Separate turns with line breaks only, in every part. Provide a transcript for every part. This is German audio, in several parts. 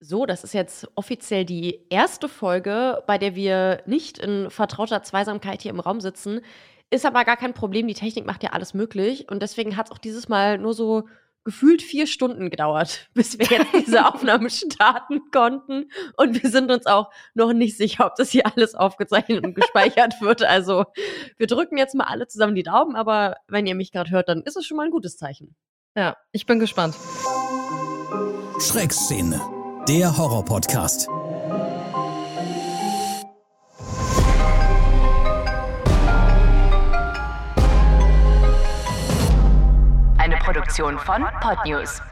So, das ist jetzt offiziell die erste Folge, bei der wir nicht in vertrauter Zweisamkeit hier im Raum sitzen. Ist aber gar kein Problem, die Technik macht ja alles möglich. Und deswegen hat es auch dieses Mal nur so gefühlt vier Stunden gedauert, bis wir jetzt diese Aufnahme starten konnten. Und wir sind uns auch noch nicht sicher, ob das hier alles aufgezeichnet und gespeichert wird. Also wir drücken jetzt mal alle zusammen die Daumen, aber wenn ihr mich gerade hört, dann ist es schon mal ein gutes Zeichen.
Ja, ich bin gespannt.
Schreckszene, der Horror-Podcast.
Eine Produktion von Podnews.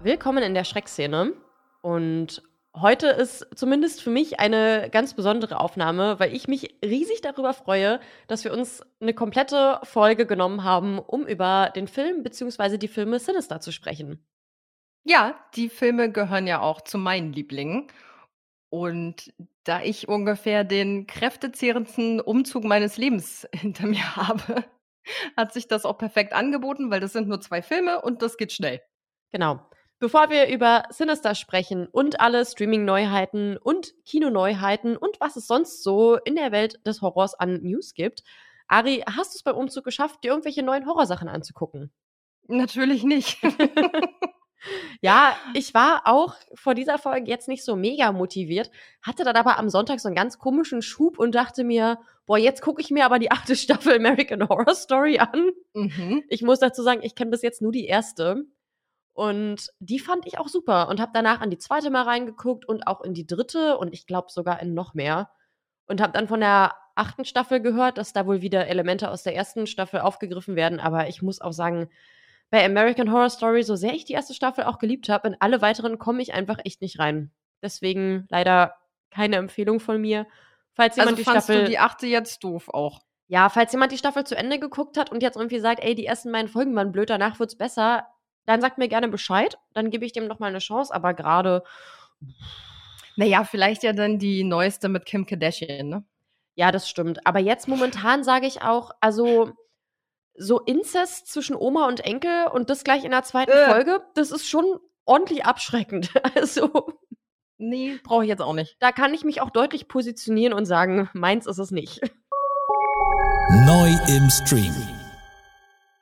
Willkommen in der Schreckszene. Und heute ist zumindest für mich eine ganz besondere Aufnahme, weil ich mich riesig darüber freue, dass wir uns eine komplette Folge genommen haben, um über den Film bzw. die Filme Sinister zu sprechen.
Ja, die Filme gehören ja auch zu meinen Lieblingen. Und da ich ungefähr den kräftezehrendsten Umzug meines Lebens hinter mir habe, hat sich das auch perfekt angeboten, weil das sind nur zwei Filme und das geht schnell.
Genau. Bevor wir über Sinister sprechen und alle Streaming-Neuheiten und Kinoneuheiten und was es sonst so in der Welt des Horrors an News gibt, Ari, hast du es beim Umzug geschafft, dir irgendwelche neuen Horrorsachen anzugucken?
Natürlich nicht.
Ja, ich war auch vor dieser Folge jetzt nicht so mega motiviert, hatte dann aber am Sonntag so einen ganz komischen Schub und dachte mir, boah, jetzt gucke ich mir aber die achte Staffel American Horror Story an.
Mhm.
Ich muss dazu sagen, ich kenne bis jetzt nur die erste. Und die fand ich auch super und habe danach an die zweite mal reingeguckt und auch in die dritte und ich glaube sogar in noch mehr. Und habe dann von der achten Staffel gehört, dass da wohl wieder Elemente aus der ersten Staffel aufgegriffen werden. Aber ich muss auch sagen, bei American Horror Story, so sehr ich die erste Staffel auch geliebt habe, in alle weiteren komme ich einfach echt nicht rein. Deswegen leider keine Empfehlung von mir. Falls jemand
Also
die
fandst
Staffel.
du die achte jetzt doof auch?
Ja, falls jemand die Staffel zu Ende geguckt hat und jetzt irgendwie sagt, ey, die ersten beiden Folgen waren blöd, danach wird's besser, dann sagt mir gerne Bescheid. Dann gebe ich dem noch mal eine Chance. Aber gerade,
Naja, vielleicht ja dann die neueste mit Kim Kardashian, ne?
ja, das stimmt. Aber jetzt momentan sage ich auch, also so Inzest zwischen Oma und Enkel und das gleich in der zweiten
Äh.
Folge, das ist schon ordentlich abschreckend. Also
Nee, brauche ich jetzt auch nicht.
da kann ich mich auch deutlich positionieren und sagen, meins ist es nicht.
Neu im Stream.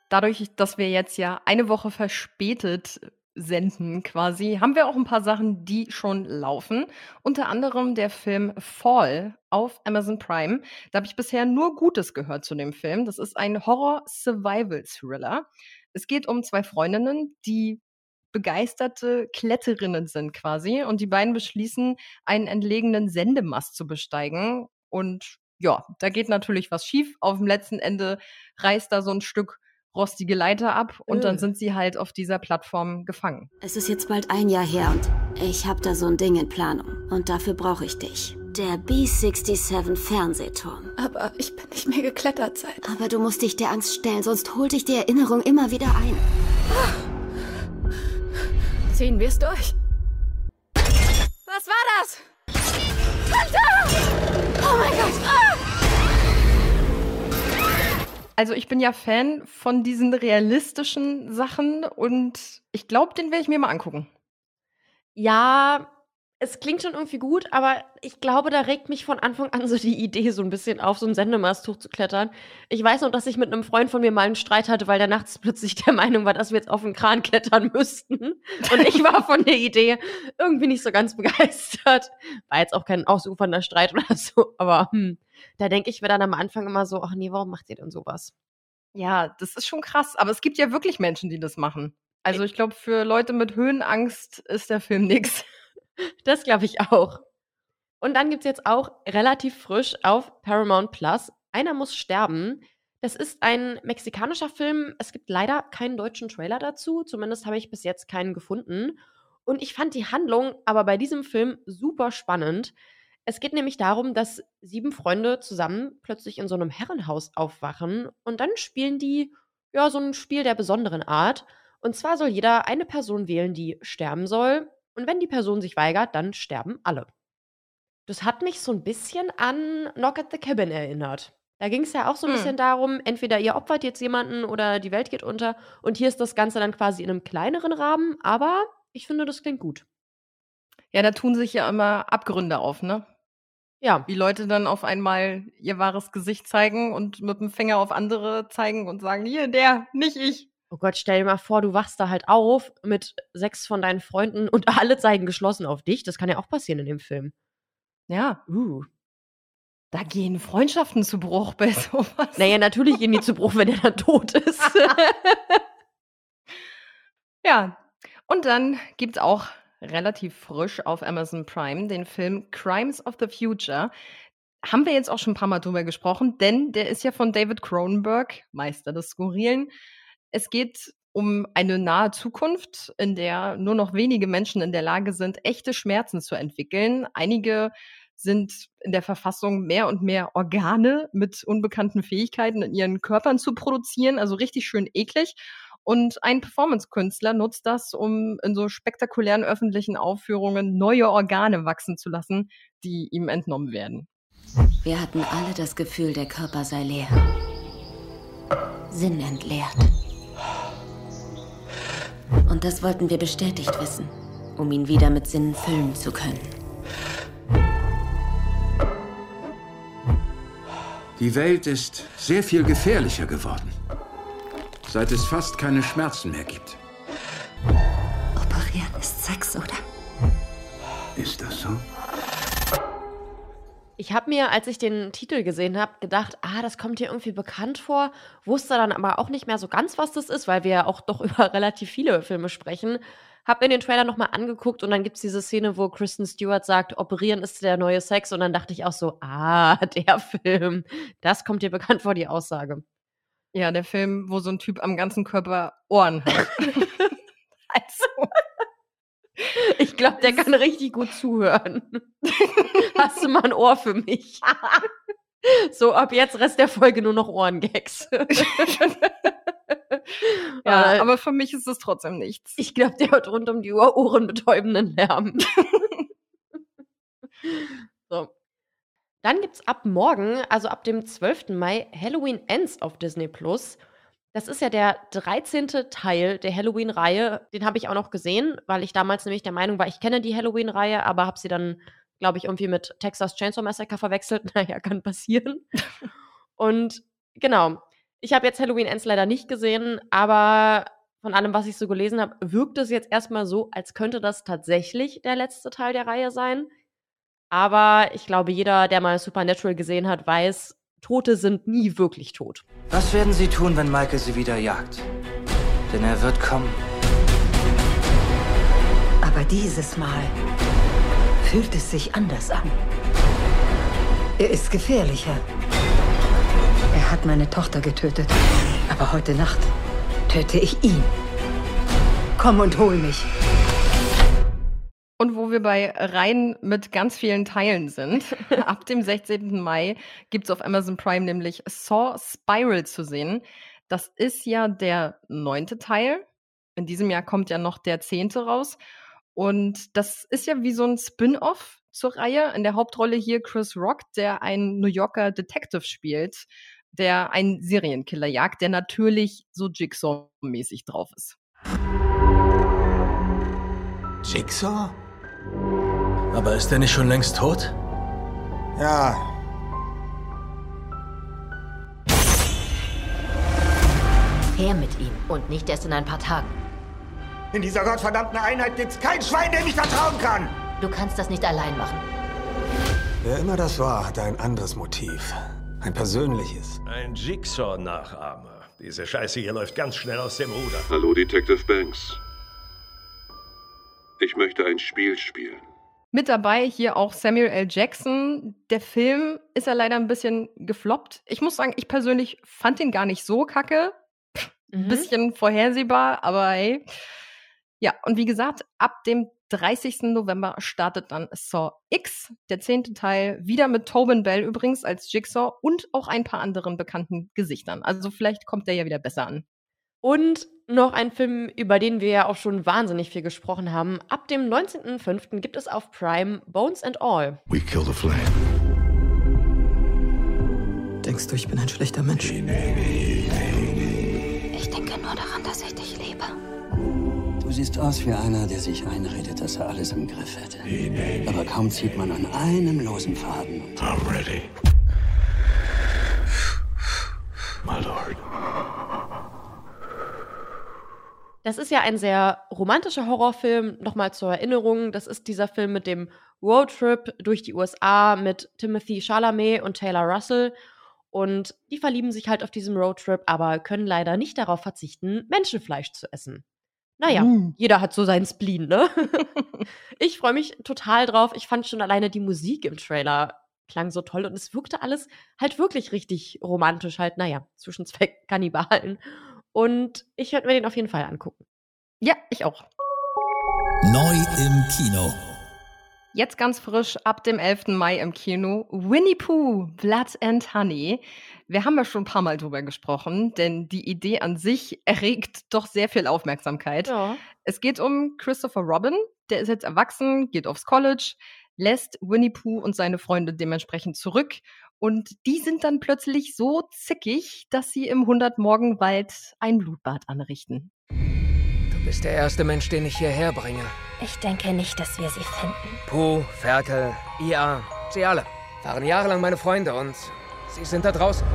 Dadurch, dass wir jetzt ja eine Woche verspätet senden quasi, haben wir auch ein paar Sachen, die schon laufen. Unter anderem der Film Fall auf Amazon Prime. Da habe ich bisher nur Gutes gehört zu dem Film. Das ist ein Horror-Survival-Thriller. Es geht um zwei Freundinnen, die begeisterte Kletterinnen sind quasi und die beiden beschließen, einen entlegenen Sendemast zu besteigen und ja, da geht natürlich was schief. Auf dem letzten Ende reißt da so ein Stück rostige Leiter ab und dann
Äh.
sind sie halt auf dieser Plattform gefangen.
Es ist jetzt bald ein Jahr her und ich habe da so ein Ding in Planung. Und dafür brauche ich dich. Der B67 Fernsehturm.
Aber ich bin nicht mehr geklettert seit.
Aber du musst dich der Angst stellen, sonst holt dich die Erinnerung immer wieder ein.
Ziehen wir es durch.
Also ich bin ja Fan von diesen realistischen Sachen und ich glaube, den werde ich mir mal angucken.
Ja, es klingt schon irgendwie gut, aber ich glaube, da regt mich von Anfang an so die Idee so ein bisschen auf, so ein Sendemast hochzuklettern. Ich weiß noch, dass ich mit einem Freund von mir mal einen Streit hatte, weil der nachts plötzlich der Meinung war, dass wir jetzt auf den Kran klettern müssten. Und ich war von der Idee irgendwie nicht so ganz begeistert. War jetzt auch kein ausufernder Streit oder so, aber hm, da denke ich mir dann am Anfang immer so, ach nee, warum macht ihr denn sowas?
Ja, das ist schon krass, aber es gibt ja wirklich Menschen, die das machen. Also ich glaube, für Leute mit Höhenangst ist der Film nix.
Das glaube ich auch. Und dann gibt es jetzt auch relativ frisch auf Paramount Plus Einer muss sterben. Das ist ein mexikanischer Film. Es gibt leider keinen deutschen Trailer dazu. Zumindest habe ich bis jetzt keinen gefunden. Und ich fand die Handlung aber bei diesem Film super spannend. Es geht nämlich darum, dass sieben Freunde zusammen plötzlich in so einem Herrenhaus aufwachen und dann spielen die ja so ein Spiel der besonderen Art. Und zwar soll jeder eine Person wählen, die sterben soll. Und wenn die Person sich weigert, dann sterben alle. Das hat mich so ein bisschen an Knock at the Cabin erinnert. Da ging es ja auch so ein
Hm.
bisschen darum, entweder ihr opfert jetzt jemanden oder die Welt geht unter. Und hier ist das Ganze dann quasi in einem kleineren Rahmen, aber ich finde, das klingt gut.
Ja, da tun sich ja immer Abgründe auf, ne?
Ja.
Wie Leute dann auf einmal ihr wahres Gesicht zeigen und mit dem Finger auf andere zeigen und sagen, hier, der, nicht ich.
Oh Gott, stell dir mal vor, du wachst da halt auf mit sechs von deinen Freunden und alle zeigen geschlossen auf dich. Das kann ja auch passieren in dem Film.
Ja.
Uh.
Da gehen Freundschaften zu Bruch bei sowas.
Naja, natürlich gehen die zu Bruch, wenn er dann tot ist.
Ja. Und dann gibt's auch relativ frisch auf Amazon Prime den Film Crimes of the Future. Haben wir jetzt auch schon ein paar Mal drüber gesprochen, denn der ist ja von David Cronenberg, Meister des Skurrilen. Es geht um eine nahe Zukunft, in der nur noch wenige Menschen in der Lage sind, echte Schmerzen zu entwickeln. Einige sind in der Verfassung, mehr und mehr Organe mit unbekannten Fähigkeiten in ihren Körpern zu produzieren, also richtig schön eklig. Und ein Performance-Künstler nutzt das, um in so spektakulären öffentlichen Aufführungen neue Organe wachsen zu lassen, die ihm entnommen werden.
Wir hatten alle das Gefühl, der Körper sei leer. Sinn entleert. Und das wollten wir bestätigt wissen, um ihn wieder mit Sinnen füllen zu können.
Die Welt ist sehr viel gefährlicher geworden, seit es fast keine Schmerzen mehr gibt.
Operieren ist Sex, oder?
Ist das so?
Ich habe mir, als ich den Titel gesehen habe, gedacht, ah, das kommt hier irgendwie bekannt vor, wusste dann aber auch nicht mehr so ganz, was das ist, weil wir ja auch doch über relativ viele Filme sprechen. Hab mir den Trailer nochmal angeguckt und dann gibt's diese Szene, wo Kristen Stewart sagt, operieren ist der neue Sex und dann dachte ich auch so, ah, der Film, das kommt dir bekannt vor, die Aussage.
Ja, der Film, wo so ein Typ am ganzen Körper Ohren hat. also.
Ich glaube, der kann richtig gut zuhören. Hast du mal ein Ohr für mich? so, ab jetzt Rest der Folge nur noch Ohrengags.
Ja,
Äh,
aber für mich ist es trotzdem nichts.
ich glaube, der hat rund um die Uhr ohrenbetäubenden Lärm. so. Dann gibt's ab morgen, also ab dem 12. Mai, Halloween Ends auf Disney Plus. Das ist ja der 13. Teil der Halloween-Reihe. Den habe ich auch noch gesehen, weil ich damals nämlich der Meinung war, ich kenne die Halloween-Reihe, aber habe sie dann, glaube ich, irgendwie mit Texas Chainsaw Massacre verwechselt. Naja, kann passieren. Und genau, ich habe jetzt Halloween Ends leider nicht gesehen, aber von allem, was ich so gelesen habe, wirkt es jetzt erstmal so, als könnte das tatsächlich der letzte Teil der Reihe sein. Aber ich glaube, jeder, der mal Supernatural gesehen hat, weiß, Tote sind nie wirklich tot.
Was werden Sie tun, wenn Michael Sie wieder jagt? Denn er wird kommen.
Aber dieses Mal fühlt es sich anders an. Er ist gefährlicher. Er hat meine Tochter getötet. Aber heute Nacht töte ich ihn. Komm und hol mich.
Und wo wir bei Reihen mit ganz vielen Teilen sind, ab dem 16. Mai gibt's auf Amazon Prime nämlich Saw Spiral zu sehen. Das ist ja der neunte Teil. In diesem Jahr kommt ja noch der zehnte raus. Und das ist ja wie so ein Spin-off zur Reihe. In der Hauptrolle hier Chris Rock, der einen New Yorker Detective spielt, der einen Serienkiller jagt, der natürlich so Jigsaw-mäßig drauf ist.
Jigsaw?
Aber ist er nicht schon längst tot?
Ja.
Her mit ihm und nicht erst in ein paar Tagen.
In dieser gottverdammten Einheit gibt's kein Schwein, dem ich vertrauen kann.
Du kannst das nicht allein machen.
Wer immer das war, hatte ein anderes Motiv. Ein persönliches.
Ein Jigsaw-Nachahmer. Diese Scheiße hier läuft ganz schnell aus dem Ruder.
Hallo, Detective Banks. Ich möchte ein Spiel spielen.
Mit dabei hier auch Samuel L. Jackson. Der Film ist ja leider ein bisschen gefloppt. Ich muss sagen, ich persönlich fand ihn gar nicht so kacke. Ein
Mhm.
bisschen vorhersehbar, aber hey. Ja, und wie gesagt, ab dem 30. November startet dann Saw X, der zehnte Teil, wieder mit Tobin Bell übrigens als Jigsaw und auch ein paar anderen bekannten Gesichtern. Also vielleicht kommt der ja wieder besser an.
Und noch ein Film, über den wir ja auch schon wahnsinnig viel gesprochen haben. Ab dem 19.05. gibt es auf Prime Bones and All.
We killed a flame.
Denkst du, ich bin ein schlechter Mensch?
Ich denke nur daran, dass ich dich liebe.
Du
siehst aus wie einer, der sich einredet, dass er alles im Griff hätte. Aber kaum zieht man an einem losen Faden.
I'm ready.
Das ist ja ein sehr romantischer Horrorfilm. Nochmal zur Erinnerung, das ist dieser Film mit dem Roadtrip durch die USA mit Timothy Chalamet und Taylor Russell. Und die verlieben sich halt auf diesem Roadtrip, aber können leider nicht darauf verzichten, Menschenfleisch zu essen. Naja,
Uh.
jeder hat so seinen Spleen, ne? ich freue mich total drauf. Ich fand schon alleine die Musik im Trailer klang so toll und es wirkte alles halt wirklich richtig romantisch, halt, naja, zwischen zwei Kannibalen. Und ich werde mir den auf jeden Fall angucken.
Ja, ich auch.
Neu im Kino.
Jetzt ganz frisch ab dem 11. Mai im Kino Winnie Pooh, Blood and Honey. Wir haben ja schon ein paar Mal drüber gesprochen, denn die Idee an sich erregt doch sehr viel Aufmerksamkeit.
Ja.
Es geht um Christopher Robin, der ist jetzt erwachsen, geht aufs College, lässt Winnie Pooh und seine Freunde dementsprechend zurück und die sind dann plötzlich so zickig, dass sie im 100-Morgenwald ein Blutbad anrichten.
Du bist der erste Mensch, den ich hierher bringe.
Ich denke nicht, dass wir sie finden.
Puh, Ferkel, Ia, sie alle. Waren jahrelang meine Freunde und sie sind da draußen.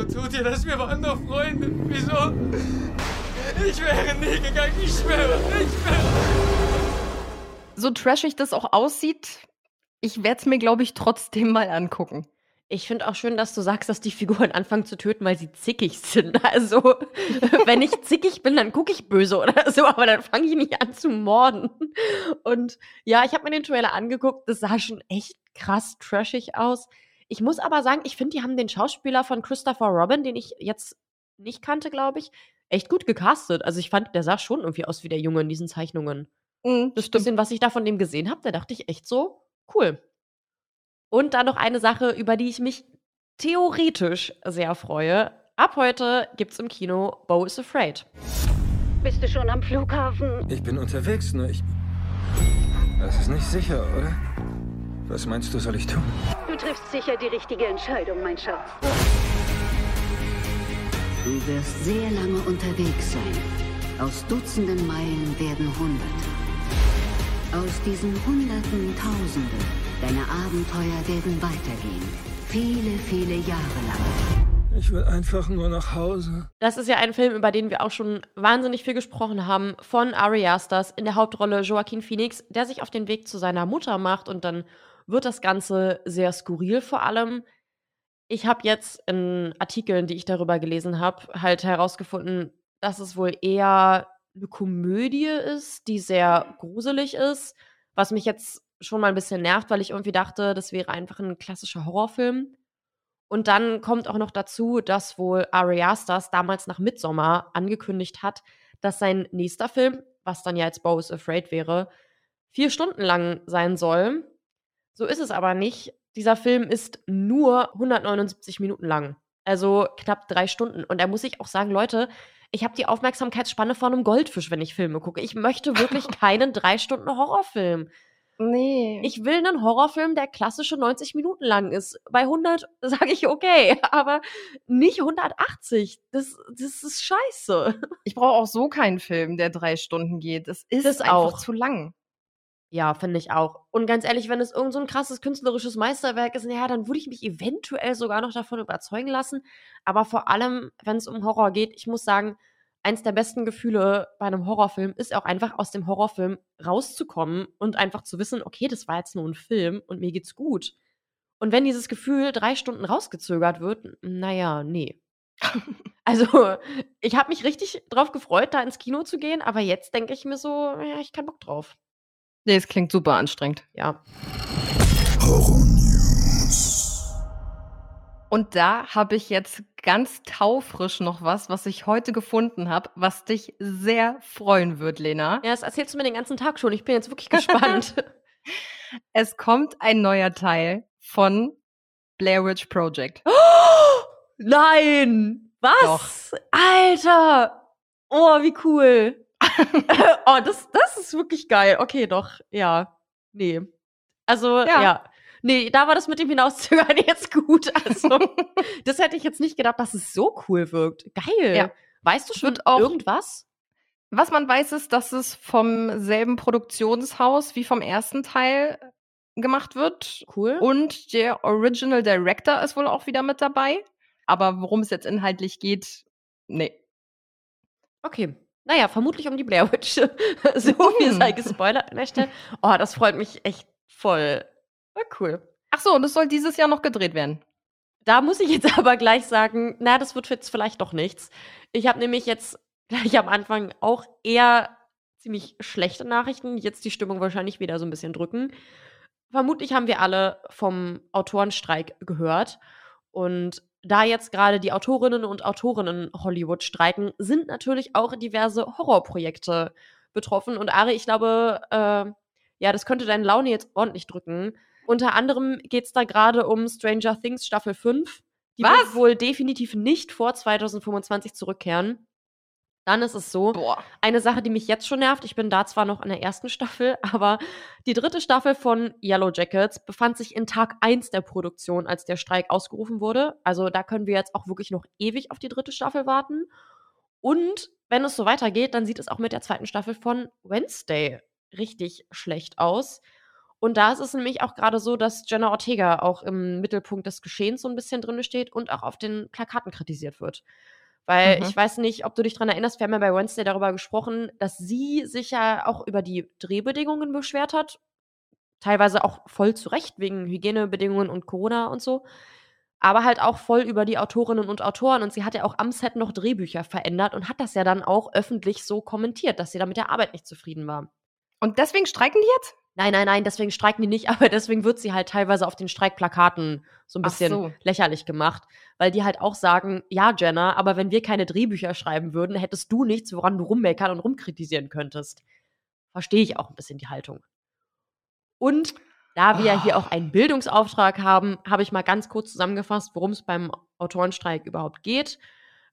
Wieso tut ihr das? Wir waren doch Freunde. Wieso? Ich wäre nie gegangen, ich schwöre, ich schwöre.
So trashig das auch aussieht, ich werde es mir, glaube ich, trotzdem mal angucken.
Ich finde auch schön, dass du sagst, dass die Figuren anfangen zu töten, weil sie zickig sind. Also, wenn ich zickig bin, dann gucke ich böse oder so, aber dann fange ich nicht an zu morden. Und ja, ich habe mir den Trailer angeguckt, das sah schon echt krass trashig aus. Ich muss aber sagen, ich finde, die haben den Schauspieler von Christopher Robin, den ich jetzt nicht kannte, glaube ich, echt gut gecastet. Also ich fand, der sah schon irgendwie aus wie der Junge in diesen Zeichnungen.
Mhm,
das bisschen, was ich da von dem gesehen habe, da dachte ich echt so, cool. Und dann noch eine Sache, über die ich mich theoretisch sehr freue. Ab heute gibt's im Kino Bo is Afraid.
Bist du schon am Flughafen?
Ich bin unterwegs, nur ich. Das ist nicht sicher, oder? Was meinst du, soll ich tun?
Du triffst sicher die richtige Entscheidung, mein Schatz. Du wirst sehr lange unterwegs sein. Aus Dutzenden Meilen werden Hunderte. Aus diesen Hunderten Tausende. Deine Abenteuer werden weitergehen. Viele, viele Jahre lang.
Ich will einfach nur nach Hause.
Das ist ja ein Film, über den wir auch schon wahnsinnig viel gesprochen haben, von Ari Asters in der Hauptrolle Joaquin Phoenix, der sich auf den Weg zu seiner Mutter macht und dann wird das Ganze sehr skurril vor allem. Ich habe jetzt in Artikeln, die ich darüber gelesen habe, halt herausgefunden, dass es wohl eher eine Komödie ist, die sehr gruselig ist, was mich jetzt schon mal ein bisschen nervt, weil ich irgendwie dachte, das wäre einfach ein klassischer Horrorfilm. Und dann kommt auch noch dazu, dass wohl Ari Asters damals nach Midsommar angekündigt hat, dass sein nächster Film, was dann ja jetzt Bo is Afraid wäre, vier Stunden lang sein soll. So ist es aber nicht. Dieser Film ist nur 179 Minuten lang. Also knapp drei Stunden. Und da muss ich auch sagen, Leute, ich habe die Aufmerksamkeitsspanne von einem Goldfisch, wenn ich Filme gucke. Ich möchte wirklich keinen drei Stunden Horrorfilm.
Nee.
Ich will einen Horrorfilm, der klassische 90 Minuten lang ist. Bei 100 sage ich okay, aber nicht 180. Das, das ist scheiße.
Ich brauche auch so keinen Film, der drei Stunden geht. Das ist
Das
einfach
auch.
zu lang.
Ja, finde ich auch. Und ganz ehrlich, wenn es irgend so ein krasses künstlerisches Meisterwerk ist, ja, dann würde ich mich eventuell sogar noch davon überzeugen lassen. Aber vor allem, wenn es um Horror geht, ich muss sagen, eins der besten Gefühle bei einem Horrorfilm ist auch einfach aus dem Horrorfilm rauszukommen und einfach zu wissen, okay, das war jetzt nur ein Film und mir geht's gut. Und wenn dieses Gefühl drei Stunden rausgezögert wird, naja, nee. Also, ich habe mich richtig drauf gefreut, da ins Kino zu gehen, aber jetzt denke ich mir so, ja, ich keinen Bock drauf.
Nee, es klingt super anstrengend.
Ja.
Und da habe ich jetzt ganz taufrisch noch was, was ich heute gefunden habe, was dich sehr freuen wird, Lena.
Ja, das erzählst du mir den ganzen Tag schon. Ich bin jetzt wirklich gespannt.
Es kommt ein neuer Teil von Blair Witch Project.
Nein! Was? Alter! Oh, wie cool. oh, das, das ist wirklich geil. Okay, doch, ja. Nee. Also, ja. ja. Nee, da war das mit dem Hinauszögern jetzt gut. Also, das hätte ich jetzt nicht gedacht, dass es so cool wirkt. Geil. Ja. Weißt du schon auch irgendwas?
Was man weiß, ist, dass es vom selben Produktionshaus wie vom ersten Teil gemacht wird.
Cool.
Und der Original Director ist wohl auch wieder mit dabei. Aber worum es jetzt inhaltlich geht, nee.
Okay. Naja, vermutlich um die Blair Witch. so viel sei gespoilert an der Stelle. Oh, das freut mich echt voll. War cool.
Ach so, und es soll dieses Jahr noch gedreht werden.
Da muss ich jetzt aber gleich sagen, na, das wird jetzt vielleicht doch nichts. Ich habe nämlich jetzt gleich am Anfang auch eher ziemlich schlechte Nachrichten, jetzt die Stimmung wahrscheinlich wieder so ein bisschen drücken. Vermutlich haben wir alle vom Autorenstreik gehört. Und da jetzt gerade die Autorinnen und Autorinnen Hollywood streiken, sind natürlich auch diverse Horrorprojekte betroffen. Und Ari, ich glaube, äh, ja, das könnte deine Laune jetzt ordentlich drücken. Unter anderem geht es da gerade um Stranger Things Staffel 5. Die Was? wird wohl definitiv nicht vor 2025 zurückkehren. Dann ist es so, Boah. eine Sache, die mich jetzt schon nervt, ich bin da zwar noch in der ersten Staffel, aber die dritte Staffel von Yellow Jackets befand sich in Tag 1 der Produktion, als der Streik ausgerufen wurde. Also da können wir jetzt auch wirklich noch ewig auf die dritte Staffel warten. Und wenn es so weitergeht, dann sieht es auch mit der zweiten Staffel von Wednesday richtig schlecht aus. Und da ist es nämlich auch gerade so, dass Jenna Ortega auch im Mittelpunkt des Geschehens so ein bisschen drin steht und auch auf den Plakaten kritisiert wird. Weil mhm. ich weiß nicht, ob du dich daran erinnerst, wir haben ja bei Wednesday darüber gesprochen, dass sie sich ja auch über die Drehbedingungen beschwert hat. Teilweise auch voll zu Recht, wegen Hygienebedingungen und Corona und so. Aber halt auch voll über die Autorinnen und Autoren. Und sie hat ja auch am Set noch Drehbücher verändert und hat das ja dann auch öffentlich so kommentiert, dass sie da mit der Arbeit nicht zufrieden war.
Und deswegen streiken die jetzt?
Nein, nein, nein, deswegen streiken die nicht, aber deswegen wird sie halt teilweise auf den Streikplakaten so ein bisschen so. lächerlich gemacht, weil die halt auch sagen, ja, Jenna, aber wenn wir keine Drehbücher schreiben würden, hättest du nichts, woran du rummeckern und rumkritisieren könntest. Verstehe ich auch ein bisschen die Haltung. Und da wir oh. hier auch einen Bildungsauftrag haben, habe ich mal ganz kurz zusammengefasst, worum es beim Autorenstreik überhaupt geht,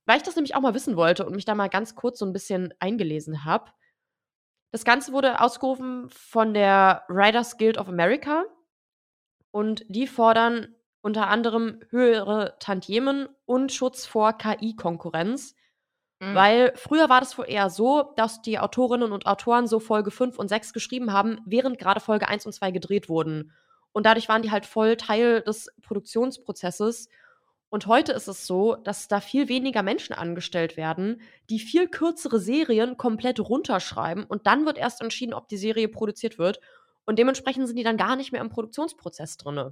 weil ich das nämlich auch mal wissen wollte und mich da mal ganz kurz so ein bisschen eingelesen habe. Das Ganze wurde ausgerufen von der Writers Guild of America und die fordern unter anderem höhere Tantiemen und Schutz vor KI-Konkurrenz. Mhm. Weil früher war das wohl eher so, dass die Autorinnen und Autoren so Folge 5 und 6 geschrieben haben, während gerade Folge 1 und 2 gedreht wurden. Und dadurch waren die halt voll Teil des Produktionsprozesses und heute ist es so, dass da viel weniger Menschen angestellt werden, die viel kürzere Serien komplett runterschreiben und dann wird erst entschieden, ob die Serie produziert wird. Und dementsprechend sind die dann gar nicht mehr im Produktionsprozess drin.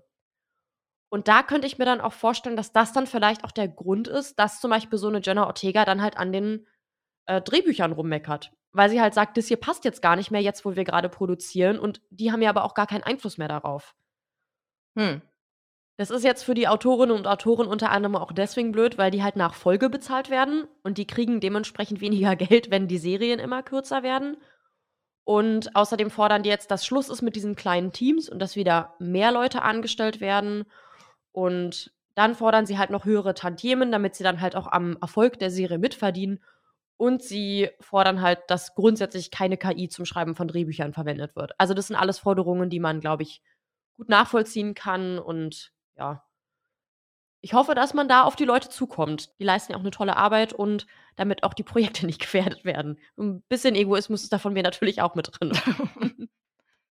Und da könnte ich mir dann auch vorstellen, dass das dann vielleicht auch der Grund ist, dass zum Beispiel so eine Jenna Ortega dann halt an den äh, Drehbüchern rummeckert. Weil sie halt sagt, das hier passt jetzt gar nicht mehr, jetzt wo wir gerade produzieren. Und die haben ja aber auch gar keinen Einfluss mehr darauf. Hm. Das ist jetzt für die Autorinnen und Autoren unter anderem auch deswegen blöd, weil die halt nach Folge bezahlt werden und die kriegen dementsprechend weniger Geld, wenn die Serien immer kürzer werden. Und außerdem fordern die jetzt, dass Schluss ist mit diesen kleinen Teams und dass wieder mehr Leute angestellt werden. Und dann fordern sie halt noch höhere Tantiemen, damit sie dann halt auch am Erfolg der Serie mitverdienen. Und sie fordern halt, dass grundsätzlich keine KI zum Schreiben von Drehbüchern verwendet wird. Also das sind alles Forderungen, die man, glaube ich, gut nachvollziehen kann und ja. Ich hoffe, dass man da auf die Leute zukommt. Die leisten ja auch eine tolle Arbeit und damit auch die Projekte nicht gefährdet werden. Ein bisschen Egoismus ist da von mir natürlich auch mit drin.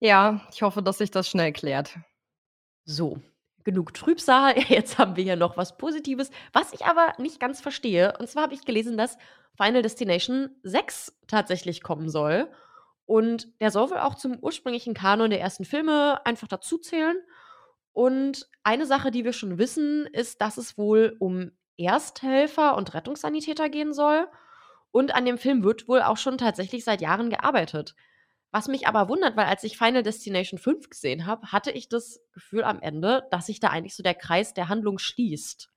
ja, ich hoffe, dass sich das schnell klärt.
So, genug Trübsal. Jetzt haben wir hier noch was Positives, was ich aber nicht ganz verstehe. Und zwar habe ich gelesen, dass Final Destination 6 tatsächlich kommen soll. Und der soll wohl auch zum ursprünglichen Kanon der ersten Filme einfach dazuzählen. Und eine Sache, die wir schon wissen, ist, dass es wohl um Ersthelfer und Rettungssanitäter gehen soll. Und an dem Film wird wohl auch schon tatsächlich seit Jahren gearbeitet. Was mich aber wundert, weil als ich Final Destination 5 gesehen habe, hatte ich das Gefühl am Ende, dass sich da eigentlich so der Kreis der Handlung schließt.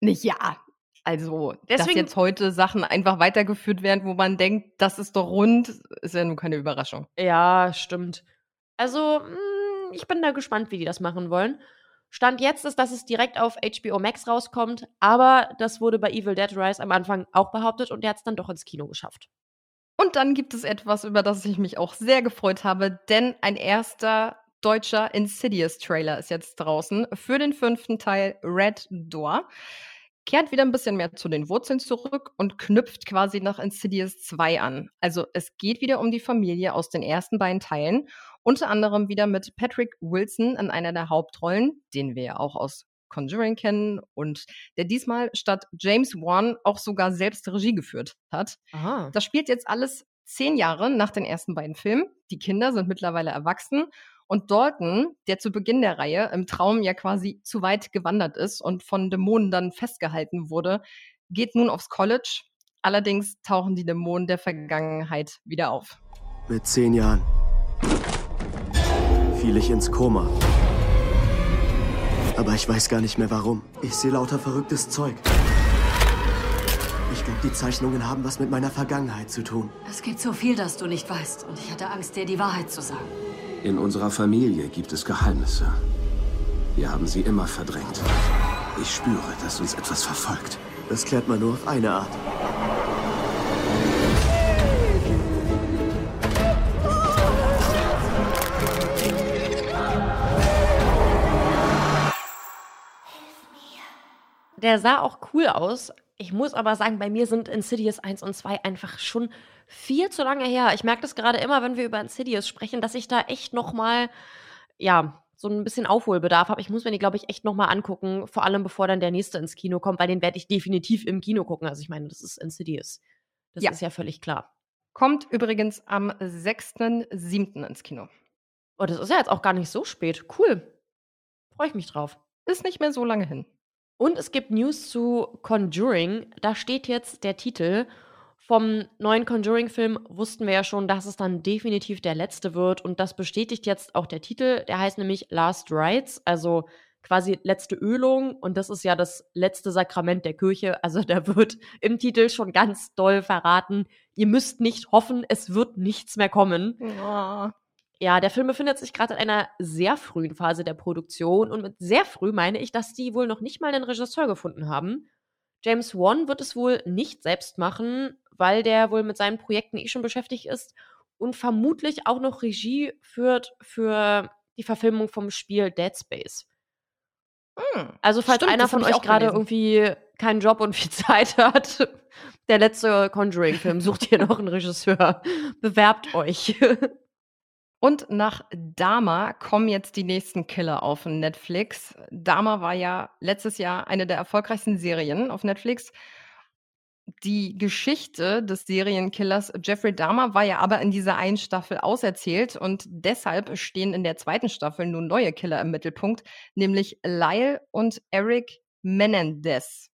Nicht ja. Also, Deswegen, dass jetzt heute Sachen einfach weitergeführt werden, wo man denkt, das ist doch rund, ist ja nun keine Überraschung.
Ja, stimmt. Also, mh, hm, ich bin da gespannt, wie die das machen wollen. Stand jetzt ist, dass es direkt auf HBO Max rauskommt, aber das wurde bei Evil Dead Rise am Anfang auch behauptet und der hat es dann doch ins Kino geschafft.
Und dann gibt es etwas, über das ich mich auch sehr gefreut habe, denn ein erster deutscher Insidious-Trailer ist jetzt draußen für den fünften Teil Red Door. Kehrt wieder ein bisschen mehr zu den Wurzeln zurück und knüpft quasi nach Insidious 2 an. Also es geht wieder um die Familie aus den ersten beiden Teilen. Unter anderem wieder mit Patrick Wilson in einer der Hauptrollen, den wir ja auch aus Conjuring kennen und der diesmal statt James Wan auch sogar selbst Regie geführt hat.
Aha.
Das spielt jetzt alles zehn Jahre nach den ersten beiden Filmen. Die Kinder sind mittlerweile erwachsen und Dalton, der zu Beginn der Reihe im Traum ja quasi zu weit gewandert ist und von Dämonen dann festgehalten wurde, geht nun aufs College. Allerdings tauchen die Dämonen der Vergangenheit wieder auf.
Mit zehn Jahren fiel ich ins Koma. Aber ich weiß gar nicht mehr warum. Ich sehe lauter verrücktes Zeug. Ich glaube, die Zeichnungen haben was mit meiner Vergangenheit zu tun.
Es gibt so viel, das du nicht weißt. Und ich hatte Angst, dir die Wahrheit zu sagen.
In unserer Familie gibt es Geheimnisse. Wir haben sie immer verdrängt. Ich spüre, dass uns etwas verfolgt.
Das klärt man nur auf eine Art.
Der sah auch cool aus. Ich muss aber sagen, bei mir sind Insidious 1 und 2 einfach schon viel zu lange her. Ich merke das gerade immer, wenn wir über Insidious sprechen, dass ich da echt noch mal, ja, so ein bisschen Aufholbedarf habe. Ich muss mir die, glaube ich, echt noch mal angucken, vor allem bevor dann der nächste ins Kino kommt, weil den werde ich definitiv im Kino gucken. Also ich meine, das ist Insidious. Das
Ja.
ist ja völlig klar.
Kommt übrigens am 6.7. ins Kino.
Oh, das ist ja jetzt auch gar nicht so spät. Cool. Freue ich mich drauf.
Ist nicht mehr so lange hin.
Und es gibt News zu Conjuring. Da steht jetzt der Titel. Vom neuen Conjuring-Film wussten wir ja schon, dass es dann definitiv der letzte wird. Und das bestätigt jetzt auch der Titel. Der heißt nämlich Last Rites, also quasi letzte Ölung. Und das ist ja das letzte Sakrament der Kirche. Also da wird im Titel schon ganz doll verraten, ihr müsst nicht hoffen, es wird nichts mehr kommen. Ja, der Film befindet sich gerade in einer sehr frühen Phase der Produktion und mit sehr früh meine ich, dass die wohl noch nicht mal einen Regisseur gefunden haben. James Wan wird es wohl nicht selbst machen, weil der wohl mit seinen Projekten eh schon beschäftigt ist und vermutlich auch noch Regie führt für die Verfilmung vom Spiel Dead Space. Also falls
Stimmt,
einer von euch gerade irgendwie keinen Job und viel Zeit hat, der letzte Conjuring-Film, sucht hier noch einen Regisseur. Bewerbt euch.
Und nach Dama kommen jetzt die nächsten Killer auf Netflix. Dama war ja letztes Jahr eine der erfolgreichsten Serien auf Netflix. Die Geschichte des Serienkillers Jeffrey Dahmer war ja aber in dieser einen Staffel auserzählt und deshalb stehen in der zweiten Staffel nun neue Killer im Mittelpunkt, nämlich Lyle und Eric Menendez.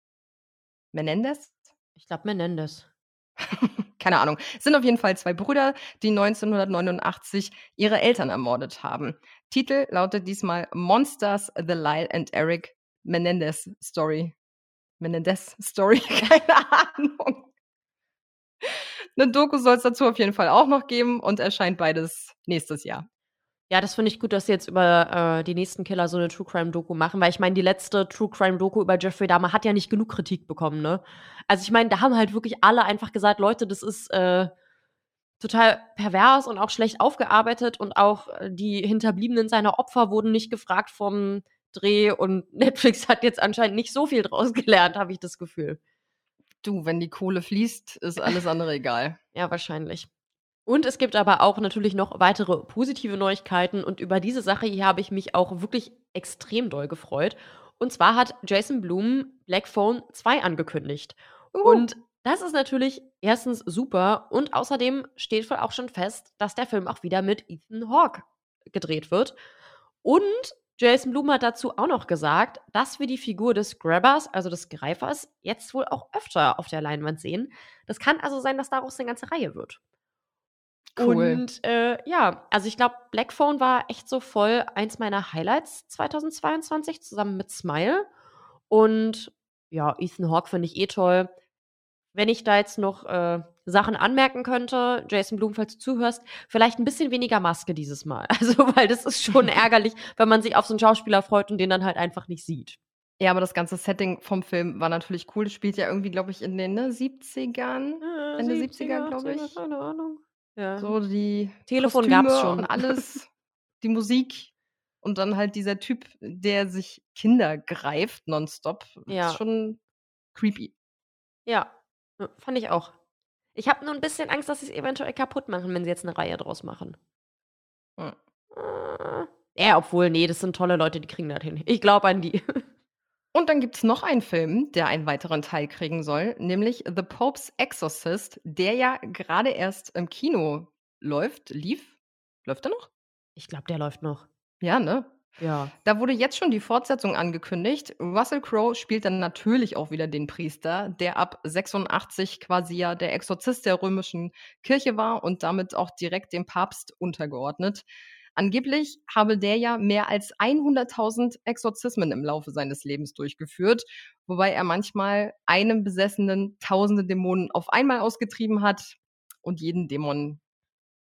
Menendez?
Ich glaube Menendez.
Keine Ahnung. Sind auf jeden Fall zwei Brüder, die 1989 ihre Eltern ermordet haben. Titel lautet diesmal Monsters, The Lyle and Eric Menendez Story. Menendez Story, keine Ahnung. Eine Doku soll es dazu auf jeden Fall auch noch geben und erscheint beides nächstes Jahr.
Ja, das finde ich gut, dass sie jetzt über äh, die nächsten Killer so eine True Crime Doku machen, weil ich meine, die letzte True Crime Doku über Jeffrey Dahmer hat ja nicht genug Kritik bekommen, ne? Also ich meine, da haben halt wirklich alle einfach gesagt, Leute, das ist äh, total pervers und auch schlecht aufgearbeitet und auch äh, die Hinterbliebenen seiner Opfer wurden nicht gefragt vom Dreh und Netflix hat jetzt anscheinend nicht so viel draus gelernt, habe ich das Gefühl.
Du, wenn die Kohle fließt, ist alles andere egal.
Ja, wahrscheinlich. Und es gibt aber auch natürlich noch weitere positive Neuigkeiten und über diese Sache hier habe ich mich auch wirklich extrem doll gefreut. Und zwar hat Jason Blum Black Phone 2 angekündigt. Und das ist natürlich erstens super und außerdem steht wohl auch schon fest, dass der Film auch wieder mit Ethan Hawke gedreht wird. Und Jason Blum hat dazu auch noch gesagt, dass wir die Figur des Grabbers, also des Greifers, jetzt wohl auch öfter auf der Leinwand sehen. Das kann also sein, dass daraus eine ganze Reihe wird.
Cool.
Und äh, ja, also ich glaube, Black Phone war echt so voll eins meiner Highlights 2022, zusammen mit Smile. Und ja, Ethan Hawke finde ich eh toll. Wenn ich da jetzt noch äh, Sachen anmerken könnte, Jason Blum, falls du zuhörst, vielleicht ein bisschen weniger Maske dieses Mal. Also, weil das ist schon ärgerlich, wenn man sich auf so einen Schauspieler freut und den dann halt einfach nicht sieht.
Ja, aber das ganze Setting vom Film war natürlich cool. Das spielt ja irgendwie, glaube ich, in den ne, 70ern, Ende 70er, glaube ich.
Keine Ahnung. Ja.
So die
Telefon gab's
Kostüme
schon.
und alles, die Musik. und dann halt dieser Typ, der sich Kinder greift nonstop.
Ja.
Ist schon creepy.
Ja, äh, fand ich auch. Ich habe nur ein bisschen Angst, dass sie es eventuell kaputt machen, wenn sie jetzt eine Reihe draus machen.
Hm.
Äh, ja, obwohl, nee, das sind tolle Leute, die kriegen das hin. Ich glaube an die.
Und dann gibt's noch einen Film, der einen weiteren Teil kriegen soll, nämlich The Pope's Exorcist, der ja gerade erst im Kino läuft. Lief? Läuft er noch?
Ich glaube, der läuft noch.
Ja, ne?
Ja.
Da wurde jetzt schon die Fortsetzung angekündigt. Russell Crowe spielt dann natürlich auch wieder den Priester, der ab 86 quasi ja der Exorzist der römischen Kirche war und damit auch direkt dem Papst untergeordnet. Angeblich habe der ja mehr als 100.000 Exorzismen im Laufe seines Lebens durchgeführt, wobei er manchmal einem Besessenen tausende Dämonen auf einmal ausgetrieben hat und jeden Dämon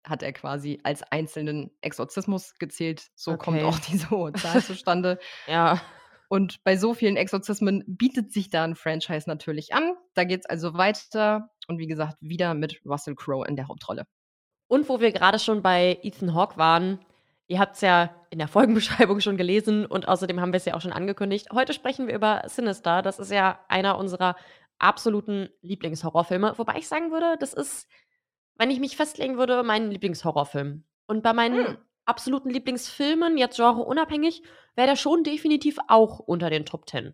hat er quasi als einzelnen Exorzismus gezählt. So kommt
Okay.
auch diese hohe Zahl zustande.
Ja.
Und bei so vielen Exorzismen bietet sich da ein Franchise natürlich an. Da geht's also weiter und wie gesagt, wieder mit Russell Crowe in der Hauptrolle.
Und wo wir gerade schon bei Ethan Hawke waren, ihr habt es ja in der Folgenbeschreibung schon gelesen und außerdem haben wir es ja auch schon angekündigt. Heute sprechen wir über Sinister. Das ist ja einer unserer absoluten Lieblingshorrorfilme. Wobei ich sagen würde, das ist, wenn ich mich festlegen würde, mein Lieblingshorrorfilm. Und bei meinen
Hm.
absoluten Lieblingsfilmen, jetzt genreunabhängig, wäre der schon definitiv auch unter den Top 10.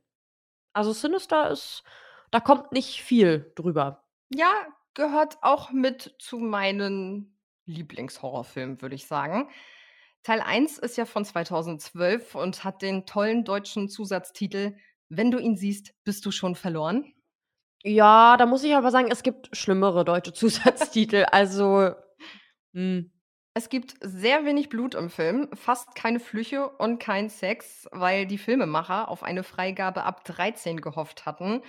Also Sinister ist, da kommt nicht viel drüber.
Ja, gehört auch mit zu meinen Lieblingshorrorfilmen, würde ich sagen. Teil 1 ist ja von 2012 und hat den tollen deutschen Zusatztitel Wenn du ihn siehst, bist du schon verloren.
Ja, da muss ich aber sagen, es gibt schlimmere deutsche Zusatztitel. Also, hm.
Es gibt sehr wenig Blut im Film, fast keine Flüche und kein Sex, weil die Filmemacher auf eine Freigabe ab 13 gehofft hatten.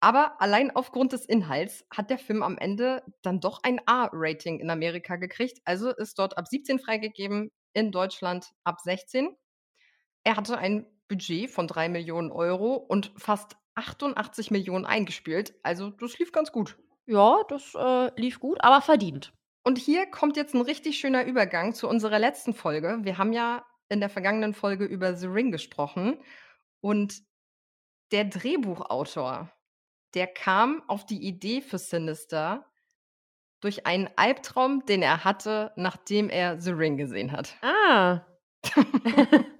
Aber allein aufgrund des Inhalts hat der Film am Ende dann doch ein A-Rating in Amerika gekriegt. Also ist dort ab 17 freigegeben, in Deutschland ab 16. Er hatte ein Budget von 3 Millionen Euro und fast 88 Millionen eingespielt. Also das lief ganz gut.
Ja, das äh, lief gut, aber verdient.
Und hier kommt jetzt ein richtig schöner Übergang zu unserer letzten Folge. Wir haben ja in der vergangenen Folge über The Ring gesprochen. Und der Drehbuchautor, der kam auf die Idee für Sinister durch einen Albtraum, den er hatte, nachdem er The Ring gesehen hat.
Ah.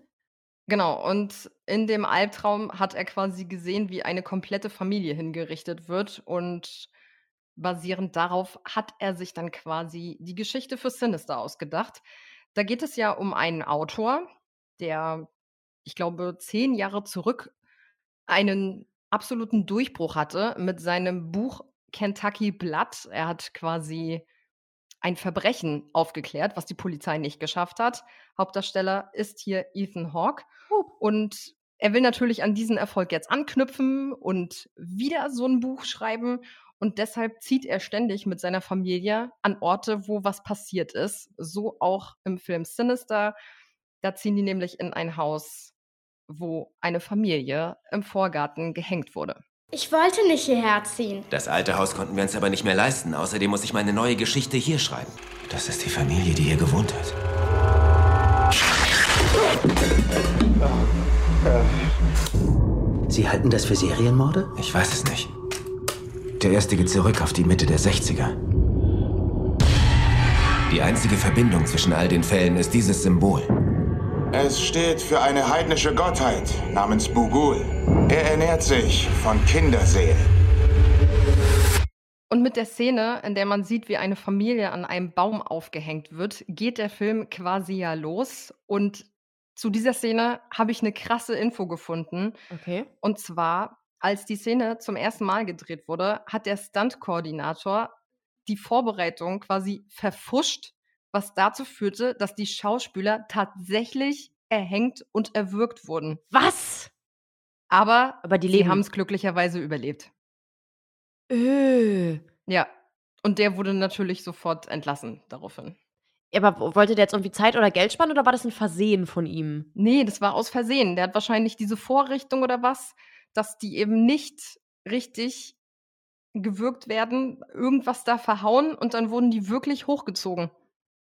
Genau, und in dem Albtraum hat er quasi gesehen, wie eine komplette Familie hingerichtet wird. Und basierend darauf hat er sich dann quasi die Geschichte für Sinister ausgedacht. Da geht es ja um einen Autor, der, ich glaube, zehn Jahre zurück einen absoluten Durchbruch hatte mit seinem Buch Kentucky Blood. Er hat quasi ein Verbrechen aufgeklärt, was die Polizei nicht geschafft hat. Hauptdarsteller ist hier Ethan Hawke. Und er will natürlich an diesen Erfolg jetzt anknüpfen und wieder so ein Buch schreiben. Und deshalb zieht er ständig mit seiner Familie an Orte, wo was passiert ist. So auch im Film Sinister. Da ziehen die nämlich in ein Haus, wo eine Familie im Vorgarten gehängt wurde.
Ich wollte nicht hierher ziehen.
Das alte Haus konnten wir uns aber nicht mehr leisten. Außerdem muss ich meine neue Geschichte hier schreiben. Das ist die Familie, die hier gewohnt hat.
Sie halten das für Serienmorde?
Ich weiß es nicht. Der erste geht zurück auf die Mitte der 60er. Die einzige Verbindung zwischen all den Fällen ist dieses Symbol.
Es steht für eine heidnische Gottheit namens Bugul. Er ernährt sich von Kinderseelen.
Und mit der Szene, in der man sieht, wie eine Familie an einem Baum aufgehängt wird, geht der Film quasi ja los. Und zu dieser Szene habe ich eine krasse Info gefunden.
Okay.
Und zwar, als die Szene zum ersten Mal gedreht wurde, hat der Stunt-Koordinator die Vorbereitung quasi verfuscht, was dazu führte, dass die Schauspieler tatsächlich erhängt und erwürgt wurden.
Was?
Aber,
Aber die
haben es glücklicherweise überlebt.
Öh.
Ja. Und der wurde natürlich sofort entlassen daraufhin.
Aber wollte der jetzt irgendwie Zeit oder Geld sparen oder war das ein Versehen von ihm?
Nee, das war aus Versehen. Der hat wahrscheinlich diese Vorrichtung oder was, dass die eben nicht richtig gewürgt werden, irgendwas da verhauen und dann wurden die wirklich hochgezogen.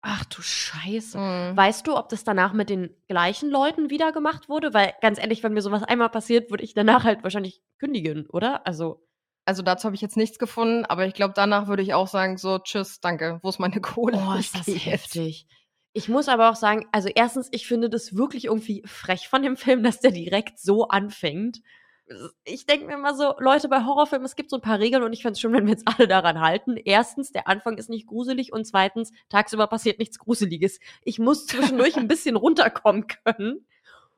Ach du Scheiße.
Mhm.
Weißt du, ob das danach mit den gleichen Leuten wieder gemacht wurde? Weil ganz ehrlich, wenn mir sowas einmal passiert, würde ich danach halt wahrscheinlich kündigen, oder? Also,
Also dazu habe ich jetzt nichts gefunden, aber ich glaube, danach würde ich auch sagen, so, tschüss, danke, wo ist meine Kohle?
oh, ist das
jetzt.
heftig. Ich muss aber auch sagen, also erstens, ich finde das wirklich irgendwie frech von dem Film, dass der direkt so anfängt. Ich denke mir immer so, Leute, bei Horrorfilmen, es gibt so ein paar Regeln und ich fände es schön, wenn wir jetzt alle daran halten. Erstens, der Anfang ist nicht gruselig und zweitens, tagsüber passiert nichts Gruseliges. Ich muss zwischendurch ein bisschen runterkommen können.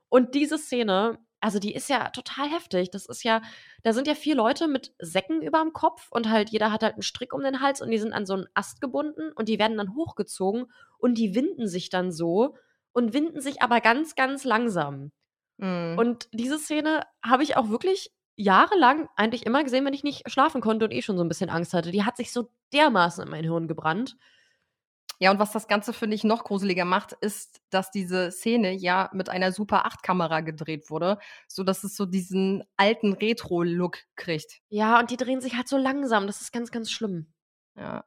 Und diese Szene, also die ist ja total heftig. Das ist ja, da sind ja vier Leute mit Säcken überm Kopf und halt jeder hat halt einen Strick um den Hals und die sind an so einen Ast gebunden und die werden dann hochgezogen und die winden sich dann so und winden sich aber ganz, ganz langsam.
Mhm.
Und diese Szene habe ich auch wirklich jahrelang eigentlich immer gesehen, wenn ich nicht schlafen konnte und eh schon so ein bisschen Angst hatte. Die hat sich so dermaßen in mein Hirn gebrannt.
Ja, und was das Ganze, finde ich, noch gruseliger macht, ist, dass diese Szene ja mit einer Super 8-Kamera gedreht wurde, sodass es so diesen alten Retro-Look kriegt.
Ja, und die drehen sich halt so langsam. Das ist ganz, ganz schlimm.
Ja.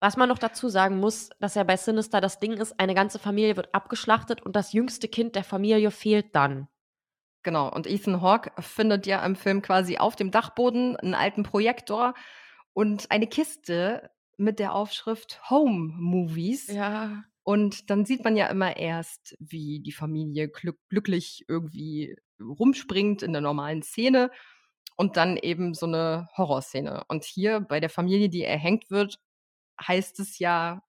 Was man noch dazu sagen muss, dass ja bei Sinister das Ding ist, eine ganze Familie wird abgeschlachtet und das jüngste Kind der Familie fehlt dann.
Genau, und Ethan Hawke findet ja im Film quasi auf dem Dachboden einen alten Projektor und eine Kiste mit der Aufschrift Home Movies.
Ja.
Und dann sieht man ja immer erst, wie die Familie glück glücklich irgendwie rumspringt in der normalen Szene und dann eben so eine Horrorszene. Und hier bei der Familie, die erhängt wird, heißt es ja,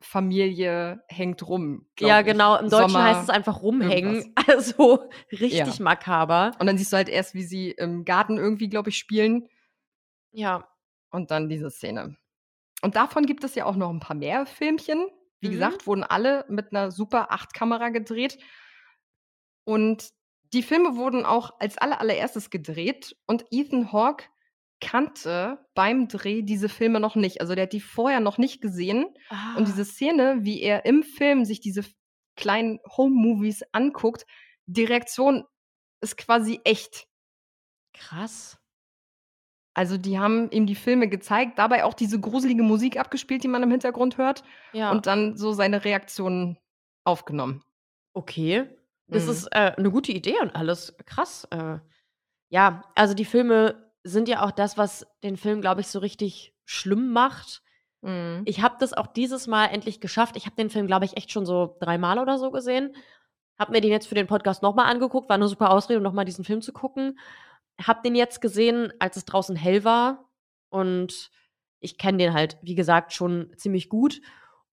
Familie hängt rum.
Ja, genau. Im Deutschen
Sommer
heißt es einfach rumhängen.
irgendwas.
Also richtig
Ja.
makaber.
Und dann siehst du halt erst, wie sie im Garten irgendwie, glaube ich, spielen.
Ja.
Und dann diese Szene. Und davon gibt es ja auch noch ein paar mehr Filmchen. Wie
Mhm.
gesagt, wurden alle mit einer Super 8-Kamera gedreht. Und die Filme wurden auch als aller, allererstes gedreht. Und Ethan Hawke kannte beim Dreh diese Filme noch nicht. Also der hat die vorher noch nicht gesehen.
Ah.
Und diese Szene, wie er im Film sich diese kleinen Home-Movies anguckt, die Reaktion ist quasi echt.
Krass.
Also die haben ihm die Filme gezeigt, dabei auch diese gruselige Musik abgespielt, die man im Hintergrund hört.
Ja.
Und dann so seine Reaktionen aufgenommen.
Okay. Das
Mhm.
ist äh, eine gute Idee und alles. Krass. Äh, ja, also die Filme sind ja auch das, was den Film, glaube ich, so richtig schlimm macht.
Mhm.
Ich habe das auch dieses Mal endlich geschafft. Ich habe den Film, glaube ich, echt schon so dreimal oder so gesehen. Habe mir den jetzt für den Podcast nochmal angeguckt. War eine super Ausrede, um nochmal diesen Film zu gucken. Hab den jetzt gesehen, als es draußen hell war. Und ich kenne den halt, wie gesagt, schon ziemlich gut.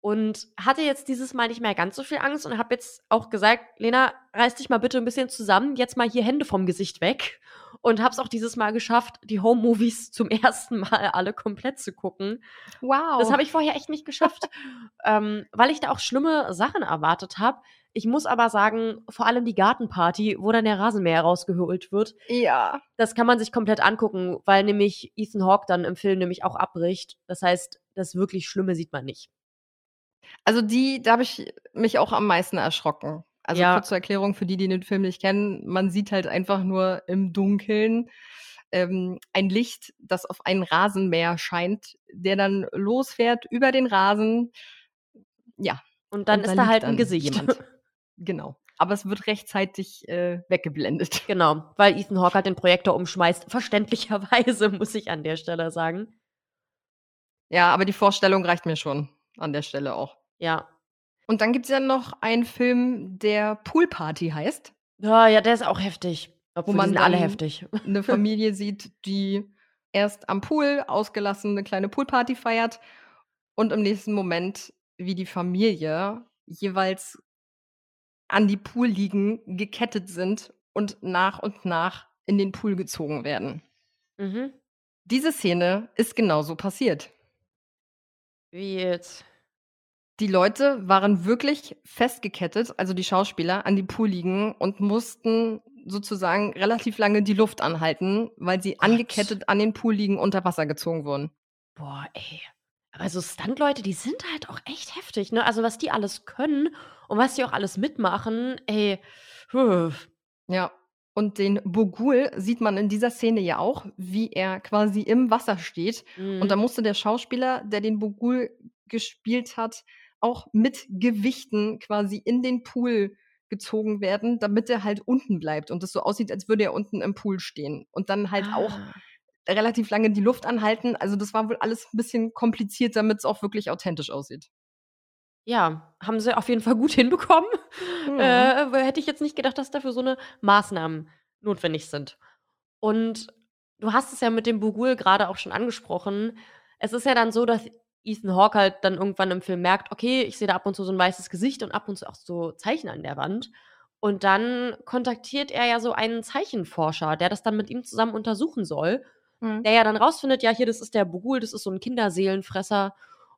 Und hatte jetzt dieses Mal nicht mehr ganz so viel Angst und habe jetzt auch gesagt, Lena, reiß dich mal bitte ein bisschen zusammen, jetzt mal hier Hände vom Gesicht weg. Und habe es auch dieses Mal geschafft, die Home-Movies zum ersten Mal alle komplett zu gucken.
Wow.
Das habe ich vorher echt nicht geschafft, ähm, weil ich da auch schlimme Sachen erwartet habe. Ich muss aber sagen, vor allem die Gartenparty, wo dann der Rasenmäher rausgeholt wird,
Ja.
das kann man sich komplett angucken, weil nämlich Ethan Hawke dann im Film nämlich auch abbricht. Das heißt, das wirklich Schlimme sieht man nicht.
Also die, da habe ich mich auch am meisten erschrocken. Also
Ja.
kurz zur Erklärung für die, die den Film nicht kennen, man sieht halt einfach nur im Dunkeln ähm, ein Licht, das auf einen Rasenmäher scheint, der dann losfährt über den Rasen. Ja.
Und dann ist da
liegt
halt ein Gesicht.
Jemand. Genau. Aber es wird rechtzeitig äh, weggeblendet.
Genau, weil Ethan Hawke halt den Projektor umschmeißt. Verständlicherweise, muss ich an der Stelle sagen.
Ja, aber die Vorstellung reicht mir schon an der Stelle auch.
Ja.
Und dann gibt es ja noch einen Film, der Poolparty heißt.
Ja, ja, der ist auch heftig. Obwohl,
wo man
alle heftig.
eine Familie sieht, die erst am Pool ausgelassen eine kleine Poolparty feiert und im nächsten Moment, wie die Familie jeweils an die Poolliegen gekettet sind und nach und nach in den Pool gezogen werden.
Mhm.
Diese Szene ist genauso passiert.
Wie jetzt?
Die Leute waren wirklich festgekettet, also die Schauspieler, an die Poolliegen und mussten sozusagen relativ lange die Luft anhalten, weil sie angekettet an den Poolliegen unter Wasser gezogen wurden.
Boah, ey. Aber so Stunt-Leute, die sind halt auch echt heftig, ne? Also, was die alles können und was die auch alles mitmachen, ey. Puh.
Ja. Und den Bogul sieht man in dieser Szene ja auch, wie er quasi im Wasser steht.
Mhm.
Und da musste der Schauspieler, der den Bogul gespielt hat, auch mit Gewichten quasi in den Pool gezogen werden, damit er halt unten bleibt und es so aussieht, als würde er unten im Pool stehen. Und dann halt auch
Ah.
relativ lange die Luft anhalten. Also das war wohl alles ein bisschen kompliziert, damit es auch wirklich authentisch aussieht.
Ja, haben sie auf jeden Fall gut hinbekommen.
Mhm.
Äh, hätte ich jetzt nicht gedacht, dass dafür so eine Maßnahmen notwendig sind. Und du hast es ja mit dem Bugul gerade auch schon angesprochen. Es ist ja dann so, dass Ethan Hawke halt dann irgendwann im Film merkt, okay, ich sehe da ab und zu so ein weißes Gesicht und ab und zu auch so Zeichen an der Wand. Und dann kontaktiert er ja so einen Zeichenforscher, der das dann mit ihm zusammen untersuchen soll.
Mhm.
Der ja dann rausfindet, ja, hier, das ist der Bugul, das ist so ein Kinderseelenfresser.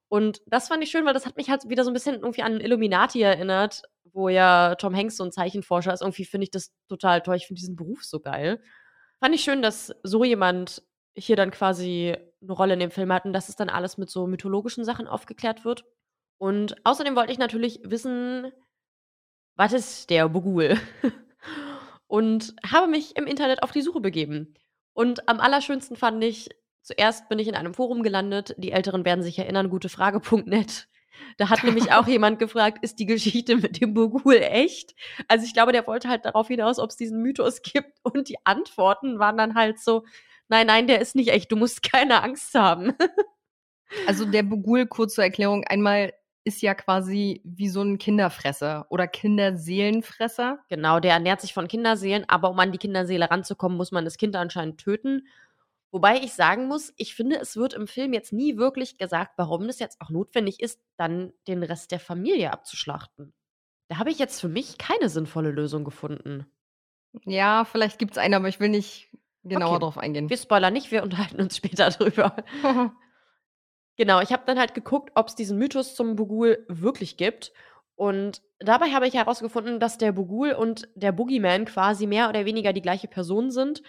Und das fand ich schön, weil das hat mich halt wieder so ein bisschen irgendwie an Illuminati erinnert, wo ja Tom Hanks so ein Zeichenforscher ist. Irgendwie finde ich das total toll. Ich finde diesen Beruf so geil. Fand ich schön, dass so jemand hier dann quasi eine Rolle in dem Film hat und dass es dann alles mit so mythologischen Sachen aufgeklärt wird. Und außerdem wollte ich natürlich wissen, was ist der Bugul? und habe mich im Internet auf die Suche begeben. Und am allerschönsten fand ich, zuerst bin ich in einem Forum gelandet, die Älteren werden sich erinnern, gutefrage.net. Da hat nämlich auch jemand gefragt, ist die Geschichte mit dem Bugul echt? Also ich glaube, der wollte halt darauf hinaus, ob es diesen Mythos gibt. Und die Antworten waren dann halt so, nein, nein, der ist nicht echt, du musst keine Angst haben.
Also der Bugul, kurz zur Erklärung, einmal ist ja quasi wie so ein Kinderfresser oder Kinderseelenfresser.
Genau, der ernährt sich von Kinderseelen, aber um an die Kinderseele ranzukommen, muss man das Kind anscheinend töten. Wobei ich sagen muss, ich finde, es wird im Film jetzt nie wirklich gesagt, warum es jetzt auch notwendig ist, dann den Rest der Familie abzuschlachten. Da habe ich jetzt für mich keine sinnvolle Lösung gefunden.
Ja, vielleicht gibt es eine, aber ich will nicht genauer
Okay.
drauf eingehen.
Wir spoilern nicht, wir unterhalten uns später drüber. Genau, ich habe dann halt geguckt, ob es diesen Mythos zum Bugul wirklich gibt. Und dabei habe ich herausgefunden, dass der Bugul und der Boogeyman quasi mehr oder weniger die gleiche Person sind,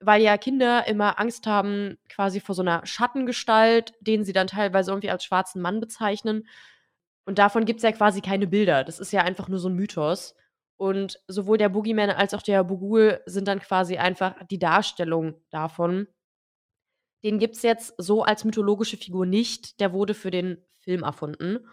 weil ja Kinder immer Angst haben, quasi vor so einer Schattengestalt, den sie dann teilweise irgendwie als schwarzen Mann bezeichnen. Und davon gibt es ja quasi keine Bilder. Das ist ja einfach nur so ein Mythos. Und sowohl der Boogeyman als auch der Bugul sind dann quasi einfach die Darstellung davon. Den gibt es jetzt so als mythologische Figur nicht. Der wurde für den Film erfunden.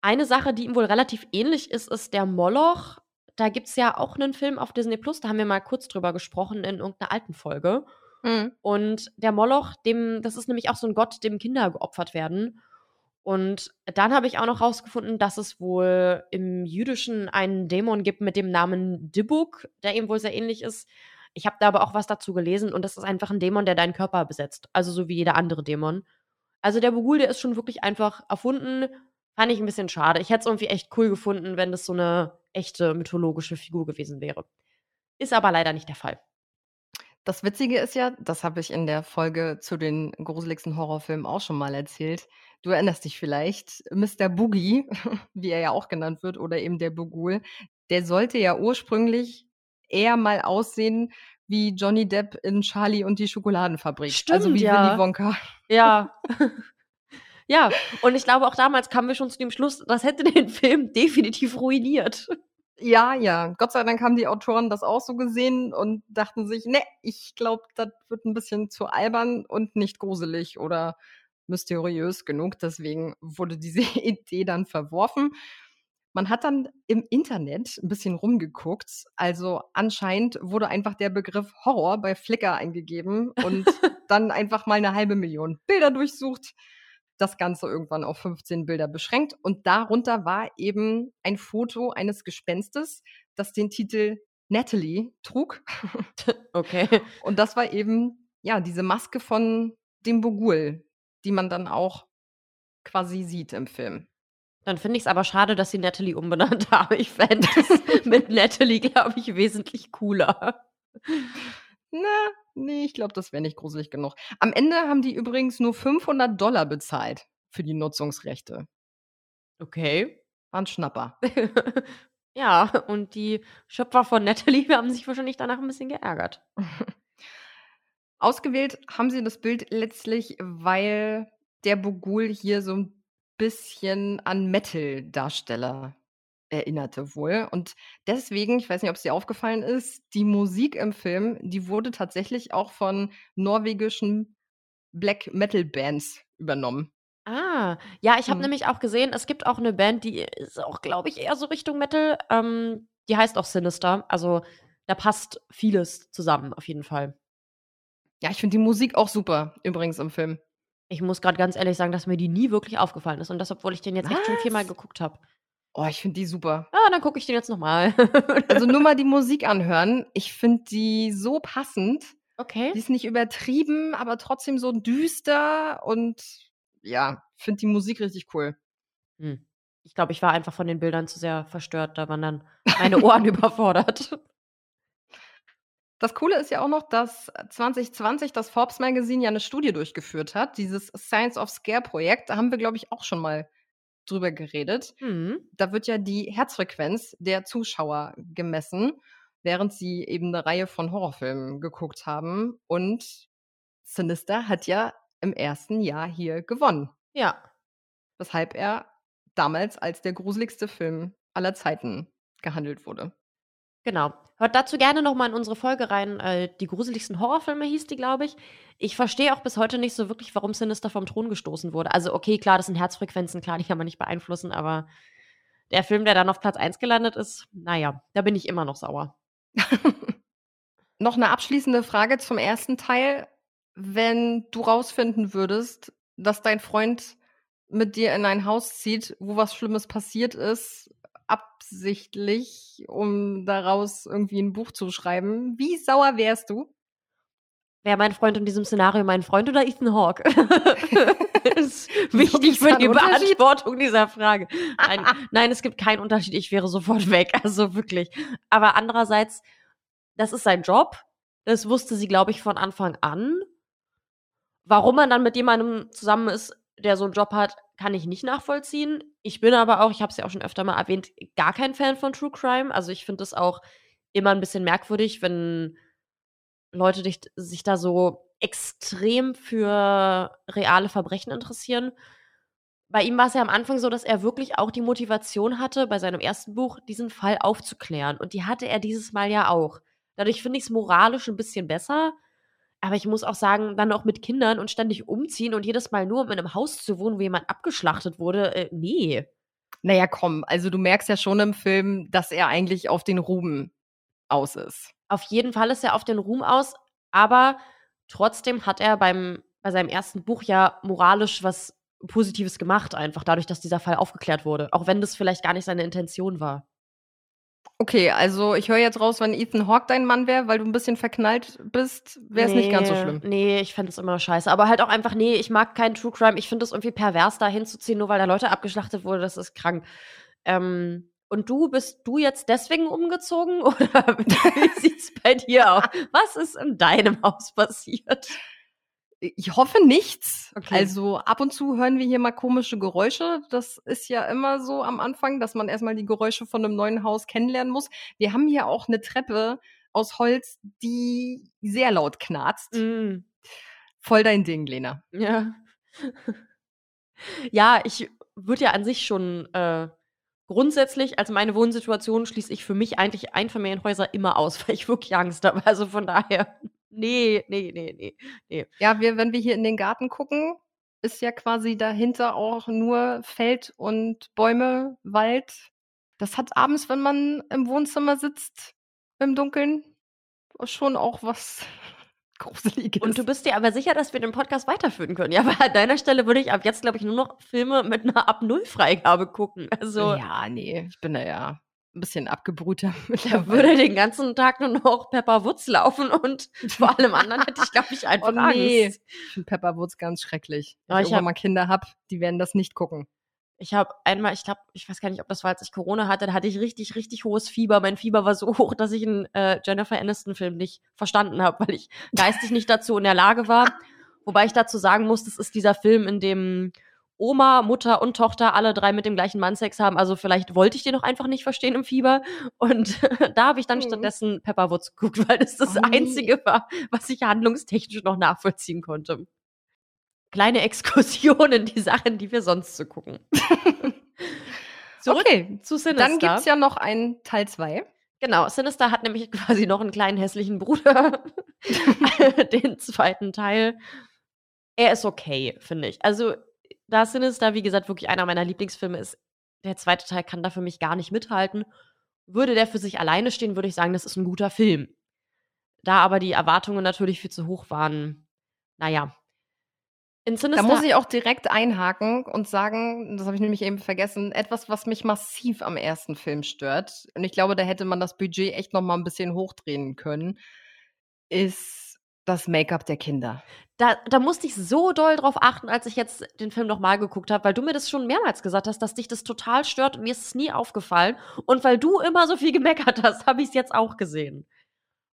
Eine Sache, die ihm wohl relativ ähnlich ist, ist der Moloch. Da gibt es ja auch einen Film auf Disney Plus, da haben wir mal kurz drüber gesprochen in irgendeiner alten Folge.
Mhm.
Und der Moloch, dem, das ist nämlich auch so ein Gott, dem Kinder geopfert werden. Und dann habe ich auch noch rausgefunden, dass es wohl im Jüdischen einen Dämon gibt mit dem Namen Dibuk, der ihm wohl sehr ähnlich ist. Ich habe da aber auch was dazu gelesen und das ist einfach ein Dämon, der deinen Körper besetzt. Also so wie jeder andere Dämon. Also der Bugul, der ist schon wirklich einfach erfunden. Fand ich ein bisschen schade. Ich hätte es irgendwie echt cool gefunden, wenn das so eine echte mythologische Figur gewesen wäre. Ist aber leider nicht der Fall.
Das Witzige ist ja, das habe ich in der Folge zu den gruseligsten Horrorfilmen auch schon mal erzählt. Du erinnerst dich vielleicht, Mr. Boogie, wie er ja auch genannt wird, oder eben der Bugul, der sollte ja ursprünglich eher mal aussehen wie Johnny Depp in Charlie und die Schokoladenfabrik. also
Stimmt,
wie
ja.
Willy Wonka.
Ja. ja, und ich glaube, auch damals kamen wir schon zu dem Schluss, das hätte den Film definitiv ruiniert.
Ja, ja. Gott sei Dank haben die Autoren das auch so gesehen und dachten sich, ne, ich glaube, das wird ein bisschen zu albern und nicht gruselig oder mysteriös genug. Deswegen wurde diese Idee dann verworfen. Man hat dann im Internet ein bisschen rumgeguckt. Also anscheinend wurde einfach der Begriff Horror bei Flickr eingegeben und dann einfach mal eine halbe Million Bilder durchsucht. Das Ganze irgendwann auf 15 Bilder beschränkt. Und darunter war eben ein Foto eines Gespenstes, das den Titel Natalie trug.
Okay.
Und das war eben, ja, diese Maske von dem Bogul, die man dann auch quasi sieht im Film.
Dann finde ich es aber schade, dass sie Natalie umbenannt haben. Ich fände es mit Natalie, glaube ich, wesentlich cooler.
Na, nee, ich glaube, das wäre nicht gruselig genug. Am Ende haben die übrigens nur 500 Dollar bezahlt für die Nutzungsrechte.
Okay.
War ein Schnapper.
ja, und die Schöpfer von Natalie haben sich wahrscheinlich danach ein bisschen geärgert.
Ausgewählt haben sie das Bild letztlich, weil der Bogul hier so ein bisschen an Metal-Darsteller erinnerte wohl. Und deswegen, ich weiß nicht, ob es dir aufgefallen ist, die Musik im Film, die wurde tatsächlich auch von norwegischen Black Metal Bands übernommen.
Ah, ja, ich habe
Mhm.
nämlich auch gesehen, es gibt auch 'ne Band, die ist auch, glaube ich, eher so Richtung Metal. Ähm, die heißt auch Sinister. Also, da passt vieles zusammen auf jeden Fall.
Ja, ich finde die Musik auch super, übrigens im Film.
Ich muss grad ganz ehrlich sagen, dass mir die nie wirklich aufgefallen ist und das, obwohl ich den jetzt echt schon viermal
Was?
geguckt habe.
Oh, ich finde die super.
Ah, dann gucke ich den jetzt noch mal.
Also, nur mal die Musik anhören. Ich finde die so passend.
Okay.
Die ist nicht übertrieben, aber trotzdem so düster und ja, finde die Musik richtig cool.
Hm. Ich glaube, ich war einfach von den Bildern zu sehr verstört. Da waren dann meine Ohren überfordert.
Das Coole ist ja auch noch, dass 2020 das Forbes Magazine ja 'ne Studie durchgeführt hat, dieses Science of Scare Projekt. Da haben wir, glaube ich, auch schon mal drüber geredet.
Mhm.
Da wird ja die Herzfrequenz der Zuschauer gemessen, während sie eben 'ne Reihe von Horrorfilmen geguckt haben. Und Sinister hat ja im ersten Jahr hier gewonnen.
Ja.
Weshalb er damals als der gruseligste Film aller Zeiten gehandelt wurde.
Genau. Hört dazu gerne noch mal in unsere Folge rein. Äh, die gruseligsten Horrorfilme hieß die, glaube ich. Ich verstehe auch bis heute nicht so wirklich, warum Sinister vom Thron gestoßen wurde. Also, okay, klar, das sind Herzfrequenzen, klar, die kann man nicht beeinflussen, aber der Film, der dann auf Platz 1 gelandet ist, na ja, da bin ich immer noch sauer.
Noch 'ne abschließende Frage zum ersten Teil. Wenn du rausfinden würdest, dass dein Freund mit dir in ein Haus zieht, wo was Schlimmes passiert ist, absichtlich, um daraus irgendwie 'n Buch zu schreiben, wie sauer wärst du?
Wäre mein Freund in diesem Szenario mein Freund oder Ethan Hawke? ist wichtig für die? Beantwortung dieser Frage. Nein, nein, es gibt keinen Unterschied. Ich wäre sofort weg, also wirklich. Aber andererseits, das ist sein Job. Das wusste sie, glaube ich, von Anfang an. Warum man dann mit jemandem zusammen ist, der so 'n Job hat, kann ich nicht nachvollziehen. Ich bin aber auch, ich habe es ja auch schon öfter mal erwähnt, gar kein Fan von True Crime. Also, ich finde es auch immer 'n bisschen merkwürdig, wenn Leute dich sich da so extrem für reale Verbrechen interessieren. Bei ihm war's ja am Anfang so, dass er wirklich auch die Motivation hatte, bei seinem ersten Buch diesen Fall aufzuklären. Und die hatte er dieses Mal ja auch. Dadurch finde ich's moralisch 'n bisschen besser. Aber ich muss auch sagen, dann auch mit Kindern und ständig umziehen und jedes Mal nur, um in 'nem Haus zu wohnen, wo jemand abgeschlachtet wurde, äh, ne.
Na ja, komm, also du merkst ja schon im Film, dass er eigentlich auf den Ruhm aus ist.
Auf jeden Fall ist er auf den Ruhm aus, aber trotzdem hat er beim bei seinem ersten Buch ja moralisch was Positives gemacht, einfach dadurch, dass dieser Fall aufgeklärt wurde, auch wenn das vielleicht gar nicht seine Intention war.
Okay, also ich höre jetzt raus, wenn Ethan Hawke dein Mann wäre, weil du 'n bisschen verknallt bist, wäre es nicht ganz so schlimm.
Ne, ich fände es immer noch scheiße. Aber halt auch einfach, ne, ich mag keinen True Crime. Ich finde es irgendwie pervers, da hinzuziehen, nur weil da Leute abgeschlachtet wurde, das ist krank. Ähm, und du, bist du jetzt deswegen umgezogen oder wie sieht's bei dir aus? Was ist in deinem Haus passiert?
Ich hoffe nichts.
Okay.
Also, ab und zu hören wir hier mal komische Geräusche. Das ist ja immer so am Anfang, dass man erst mal die Geräusche von 'nem neuen Haus kennenlernen muss. Wir haben hier auch 'ne Treppe aus Holz, die sehr laut knarzt.
Mhm.
Voll dein Ding, Lena.
Ja. Ja, ich würde ja an sich schon, äh grundsätzlich also meine Wohnsituation schließe ich für mich eigentlich Einfamilienhäuser immer aus, weil ich wirklich Angst habe. Also von daher, ne, ne, ne, ne, ne.
Ja, wir wenn wir hier in den Garten gucken, ist ja quasi dahinter auch nur Feld und Bäume, Wald. Das hat abends, wenn man im Wohnzimmer sitzt im Dunkeln, schon auch was Gruseliges.
Und du bist dir aber sicher, dass wir den Podcast weiterführen können? Ja, weil an deiner Stelle würde ich ab jetzt, glaube ich, nur noch Filme mit 'ner Ab-0-Freigabe gucken. Also
Ja, ne, ich bin da ja 'n bisschen abgebrühter
Da würde den ganzen Tag nur noch Pepper Woods laufen und vor allem anderen hätte ich, glaube ich, einfach
Oh ne,
Angst.
ich finde Pepper Woods ganz schrecklich.
Ja,
Wenn
ich
ich irgendwann
habe
mal Kinder habe, die werden das nicht gucken.
Ich habe einmal ich glaube, ich weiß gar nicht, ob das war, als ich Corona hatte, da hatte ich richtig, richtig hohes Fieber. Mein Fieber war so hoch, dass ich 'n, äh, Jennifer Aniston-Film nicht verstanden habe, weil ich geistig nicht dazu in der Lage war. Wobei ich dazu sagen muss, das ist dieser Film, in dem Oma, Mutter und Tochter alle 3 mit dem gleichen Mann Sex haben. Also, vielleicht wollte ich den auch einfach nicht verstehen im Fieber. Und da habe ich dann
Mhm.
stattdessen Pepper Woods geguckt, weil das das
Oh.
Einzige war, was ich handlungstechnisch noch nachvollziehen konnte. Kleine Exkursion in die Sachen, die wir sonst so gucken. Zurück
Okay,
zu Sinister.
dann gibt's ja noch einen Teil 2.
Genau, Sinister hat nämlich quasi noch 'n kleinen hässlichen Bruder, den 2. Teil. Er ist okay, finde ich. Also, da Sinister, wie gesagt, wirklich einer meiner Lieblingsfilme ist, der zweite Teil kann da für mich gar nicht mithalten. Würde der für sich alleine stehen, würde ich sagen, das ist ein guter Film. Da aber die Erwartungen natürlich viel zu hoch waren, naja. In
Da muss ich auch direkt einhaken und sagen, das habe ich nämlich eben vergessen, etwas, was mich massiv am ersten Film stört, und ich glaube, da hätte man das Budget echt noch mal ein bisschen hochdrehen können, ist das Make-up der Kinder.
Da, da musste ich so doll drauf achten, als ich jetzt den Film nochmal geguckt habe, weil du mir das schon mehrmals gesagt hast, dass dich das total stört und mir ist es nie aufgefallen. Und weil du immer so viel gemeckert hast, habe ich es jetzt auch gesehen.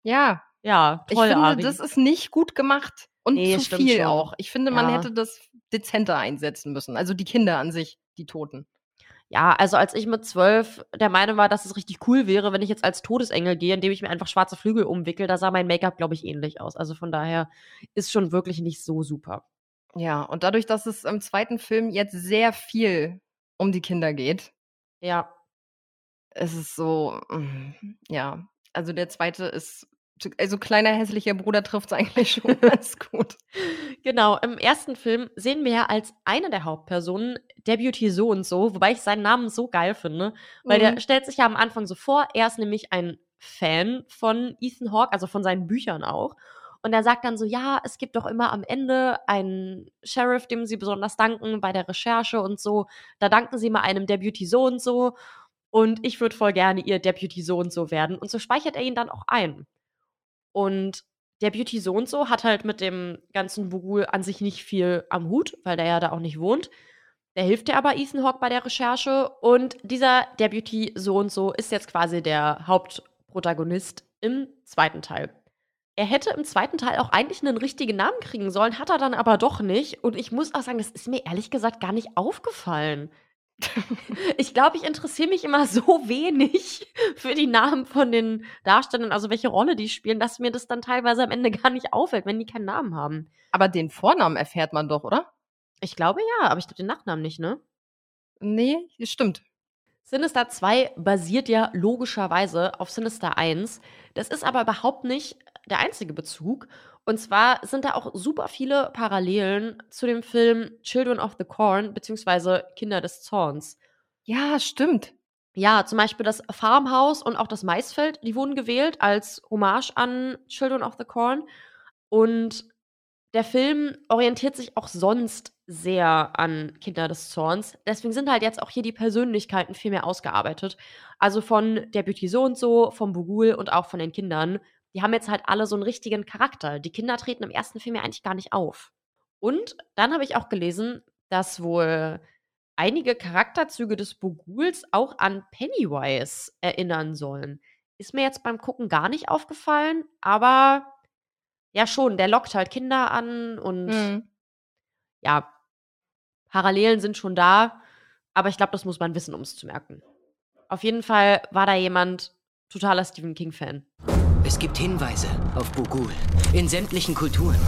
Ja.
Ja,
Ich
toll,
finde,
Ari.
das ist nicht gut gemacht und
Nee,
zu viel
schon.
auch. Ich finde, man
Ja.
hätte das dezenter einsetzen müssen. Also die Kinder an sich, die Toten.
Ja, also als ich mit zwölf der Meinung war, dass es richtig cool wäre, wenn ich jetzt als Todesengel gehe, indem ich mir einfach schwarze Flügel umwickel, da sah mein Make-up, glaube ich, ähnlich aus. Also von daher ist schon wirklich nicht so super.
Ja, und dadurch, dass es im zweiten Film jetzt sehr viel um die Kinder geht,
Ja.
ist es so, mm, ja. Also der zweite ist, also kleiner hässlicher Bruder trifft es eigentlich schon ganz gut.
Genau, im ersten Film sehen wir ja als eine der Hauptpersonen Deputy so und so, wobei ich seinen Namen so geil finde, weil
Mhm.
der stellt sich ja am Anfang so vor, er ist nämlich ein Fan von Ethan Hawke, also von seinen Büchern auch. Und er sagt dann so, ja, es gibt doch immer am Ende einen Sheriff, dem sie besonders danken bei der Recherche und so. Da danken sie mal einem Deputy so und so. Und ich würde voll gerne ihr Deputy so und so werden. Und so speichert er ihn dann auch ein. Und der Beauty so und so hat halt mit dem ganzen Bugul an sich nicht viel am Hut, weil der ja da auch nicht wohnt. Der hilft ja aber Ethan Hawke bei der Recherche und dieser Deputy so und so ist jetzt quasi der Hauptprotagonist im zweiten Teil. Er hätte im zweiten Teil auch eigentlich einen richtigen Namen kriegen sollen, hat er dann aber doch nicht. Und ich muss auch sagen, das ist mir ehrlich gesagt gar nicht aufgefallen. Ich glaube, ich interessiere mich immer so wenig für die Namen von den Darstellern, also welche Rolle die spielen, dass mir das dann teilweise am Ende gar nicht auffällt, wenn die keinen Namen haben.
Aber den Vornamen erfährt man doch, oder?
Ich glaube ja, aber ich glaube den Nachnamen nicht, ne?
Nee, stimmt.
Sinister 2 basiert ja logischerweise auf Sinister 1. Das ist aber überhaupt nicht der einzige Bezug. Und zwar sind da auch super viele Parallelen zu dem Film Children of the Corn beziehungsweise Kinder des Zorns.
Ja, stimmt.
Ja, zum Beispiel das Farmhaus und auch das Maisfeld, die wurden gewählt als Hommage an Children of the Corn. Und der Film orientiert sich auch sonst sehr an Kinder des Zorns. Deswegen sind halt jetzt auch hier die Persönlichkeiten viel mehr ausgearbeitet. Also von der Beauty so und so, vom Bugul und auch von den Kindern. Die haben jetzt halt alle so einen richtigen Charakter. Die Kinder treten im ersten Film ja eigentlich gar nicht auf. Und dann habe ich auch gelesen, dass wohl einige Charakterzüge des Boguls auch an Pennywise erinnern sollen. Ist mir jetzt beim Gucken gar nicht aufgefallen, aber ja schon, der lockt halt Kinder an und
Mhm.
ja, Parallelen sind schon da, aber ich glaube, das muss man wissen, um es zu merken. Auf jeden Fall war da jemand totaler Stephen King-Fan.
Es gibt Hinweise auf Bugul in sämtlichen Kulturen.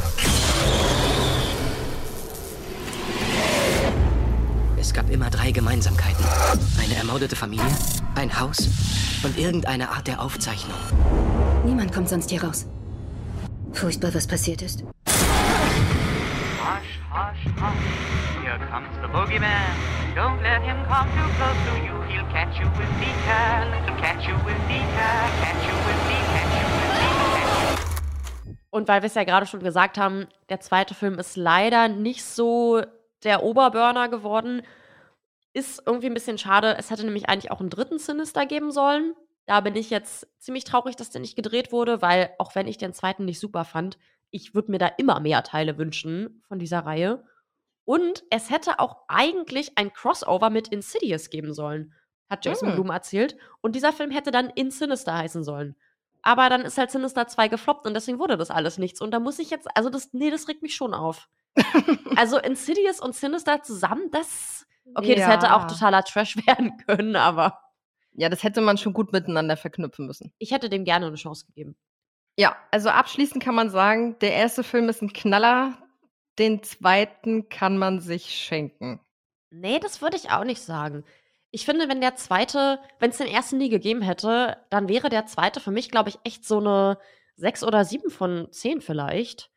Es gab immer drei Gemeinsamkeiten. Eine ermordete Familie, ein Haus und irgendeine Art der Aufzeichnung.
Niemand kommt sonst hier raus. Furchtbar, was passiert ist.
Hush, hush, hush. Here comes the boogeyman. Don't let him come too close to you. He'll catch you if he can. Catch you if he can. Catch you if he, catch
Und weil wir es ja gerade schon gesagt haben, der zweite Film ist leider nicht so der Oberburner geworden. Ist irgendwie ein bisschen schade. Es hätte nämlich eigentlich auch einen dritten Sinister geben sollen. Da bin ich jetzt ziemlich traurig, dass der nicht gedreht wurde, weil auch wenn ich den zweiten nicht super fand, ich würde mir da immer mehr Teile wünschen von dieser Reihe. Und es hätte auch eigentlich ein Crossover mit Insidious geben sollen, hat Jason
Hm.
Blum erzählt. Und dieser Film hätte dann In Sinister heißen sollen. Aber dann ist halt Sinister 2 gefloppt und deswegen wurde das alles nichts. Und da muss ich jetzt, also das, nee, das regt mich schon auf. also Insidious und Sinister zusammen, das, okay, das hätte auch
Ja.
totaler Trash werden können, aber
Ja, das hätte man schon gut miteinander verknüpfen müssen.
ich hätte dem gerne eine Chance gegeben.
Ja, also abschließend kann man sagen, der erste Film ist ein Knaller, den zweiten kann man sich schenken.
Nee, das würde ich auch nicht sagen. Ich finde, wenn der zweite, wenn es den ersten nie gegeben hätte, dann wäre der zweite für mich, glaube ich, echt so eine 6 oder 7 von 10 vielleicht.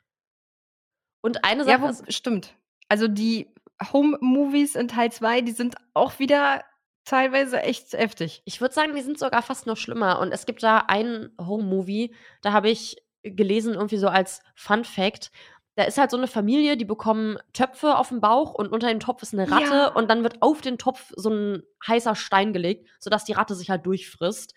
Und eine
Ja,
Sache
wo,
ist,
stimmt. Also die Home-Movies in Teil 2, die sind auch wieder teilweise echt heftig.
Ich würde sagen, die sind sogar fast noch schlimmer. Und es gibt da einen Home-Movie, da habe ich gelesen, irgendwie so als Fun Fact. Da ist halt so eine Familie, die bekommen Töpfe auf dem Bauch und unter dem Topf ist eine Ratte
Ja.
und dann wird auf den Topf so ein heißer Stein gelegt, sodass die Ratte sich halt durchfrisst.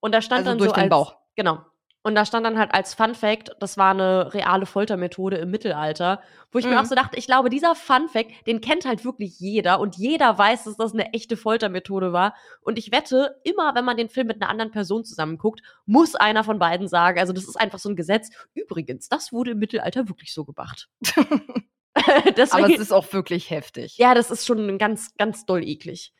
Und da stand
Also
dann
durch
so
den
als,
Bauch.
Genau. Und da stand dann halt als Fun Fact, das war eine reale Foltermethode im Mittelalter, wo ich mir
Mhm.
auch so dachte, ich glaube, dieser Fun Fact, den kennt halt wirklich jeder und jeder weiß, dass das eine echte Foltermethode war. Und ich wette, immer wenn man den Film mit einer anderen Person zusammen guckt, muss einer von beiden sagen, also das ist einfach so ein Gesetz. Übrigens, das wurde im Mittelalter wirklich so gemacht.
Aber
Deswegen,
es ist auch wirklich heftig.
ja, das ist schon ganz, ganz doll eklig.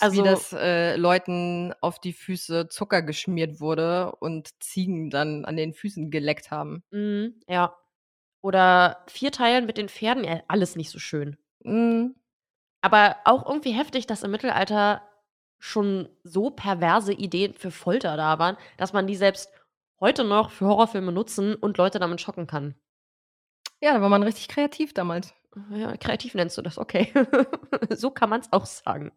Also,
wie das äh, Leuten auf die Füße Zucker geschmiert wurde und Ziegen dann an den Füßen geleckt haben.
Mhm, ja. Oder vier Teilen mit den Pferden, ja, alles nicht so schön.
Mhm.
Aber auch irgendwie heftig, dass im Mittelalter schon so perverse Ideen für Folter da waren, dass man die selbst heute noch für Horrorfilme nutzen und Leute damit schocken kann.
Ja, da war man richtig kreativ damals.
Ja, kreativ nennst du das, okay. so kann man es auch sagen.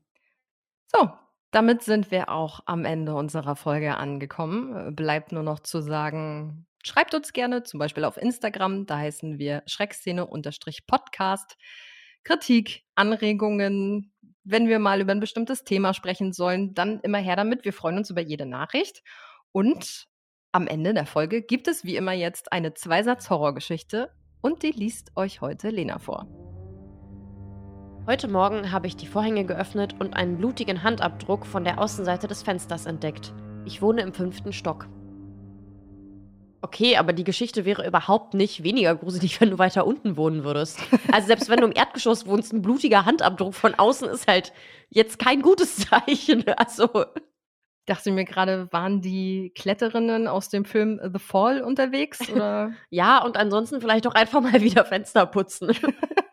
So, damit sind wir auch am Ende unserer Folge angekommen. Äh, Bleibt nur noch zu sagen, schreibt uns gerne, zum Beispiel auf Instagram, da heißen wir Schreckszene-Podcast. Kritik, Anregungen, wenn wir mal über ein bestimmtes Thema sprechen sollen, dann immer her damit. Wir freuen uns über jede Nachricht. Und am Ende der Folge gibt es wie immer jetzt eine Zweisatz-Horrorgeschichte und die liest euch heute Lena vor.
Heute Morgen habe ich die Vorhänge geöffnet und einen blutigen Handabdruck von der Außenseite des Fensters entdeckt. Ich wohne im fünften Stock. Okay, aber die Geschichte wäre überhaupt nicht weniger gruselig, wenn du weiter unten wohnen würdest. Also selbst wenn du im Erdgeschoss wohnst, ein blutiger Handabdruck von außen ist halt jetzt kein gutes Zeichen. Also
Dachte mir gerade, waren die Kletterinnen aus dem Film The Fall unterwegs? Oder?
ja, und ansonsten vielleicht auch einfach mal wieder Fenster putzen.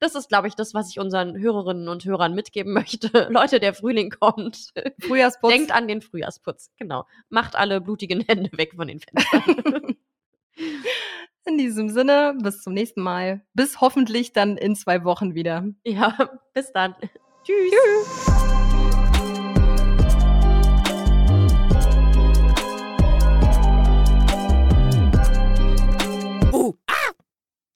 Das ist, glaube ich, das, was ich unseren Hörerinnen und Hörern mitgeben möchte. Leute, der Frühling kommt.
Frühjahrsputz.
Denkt an den Frühjahrsputz. Genau. Macht alle blutigen Hände weg von den Fenstern.
In diesem Sinne, bis zum nächsten Mal. Bis hoffentlich dann in zwei Wochen wieder.
ja, bis dann. Tschüss. Tschüss.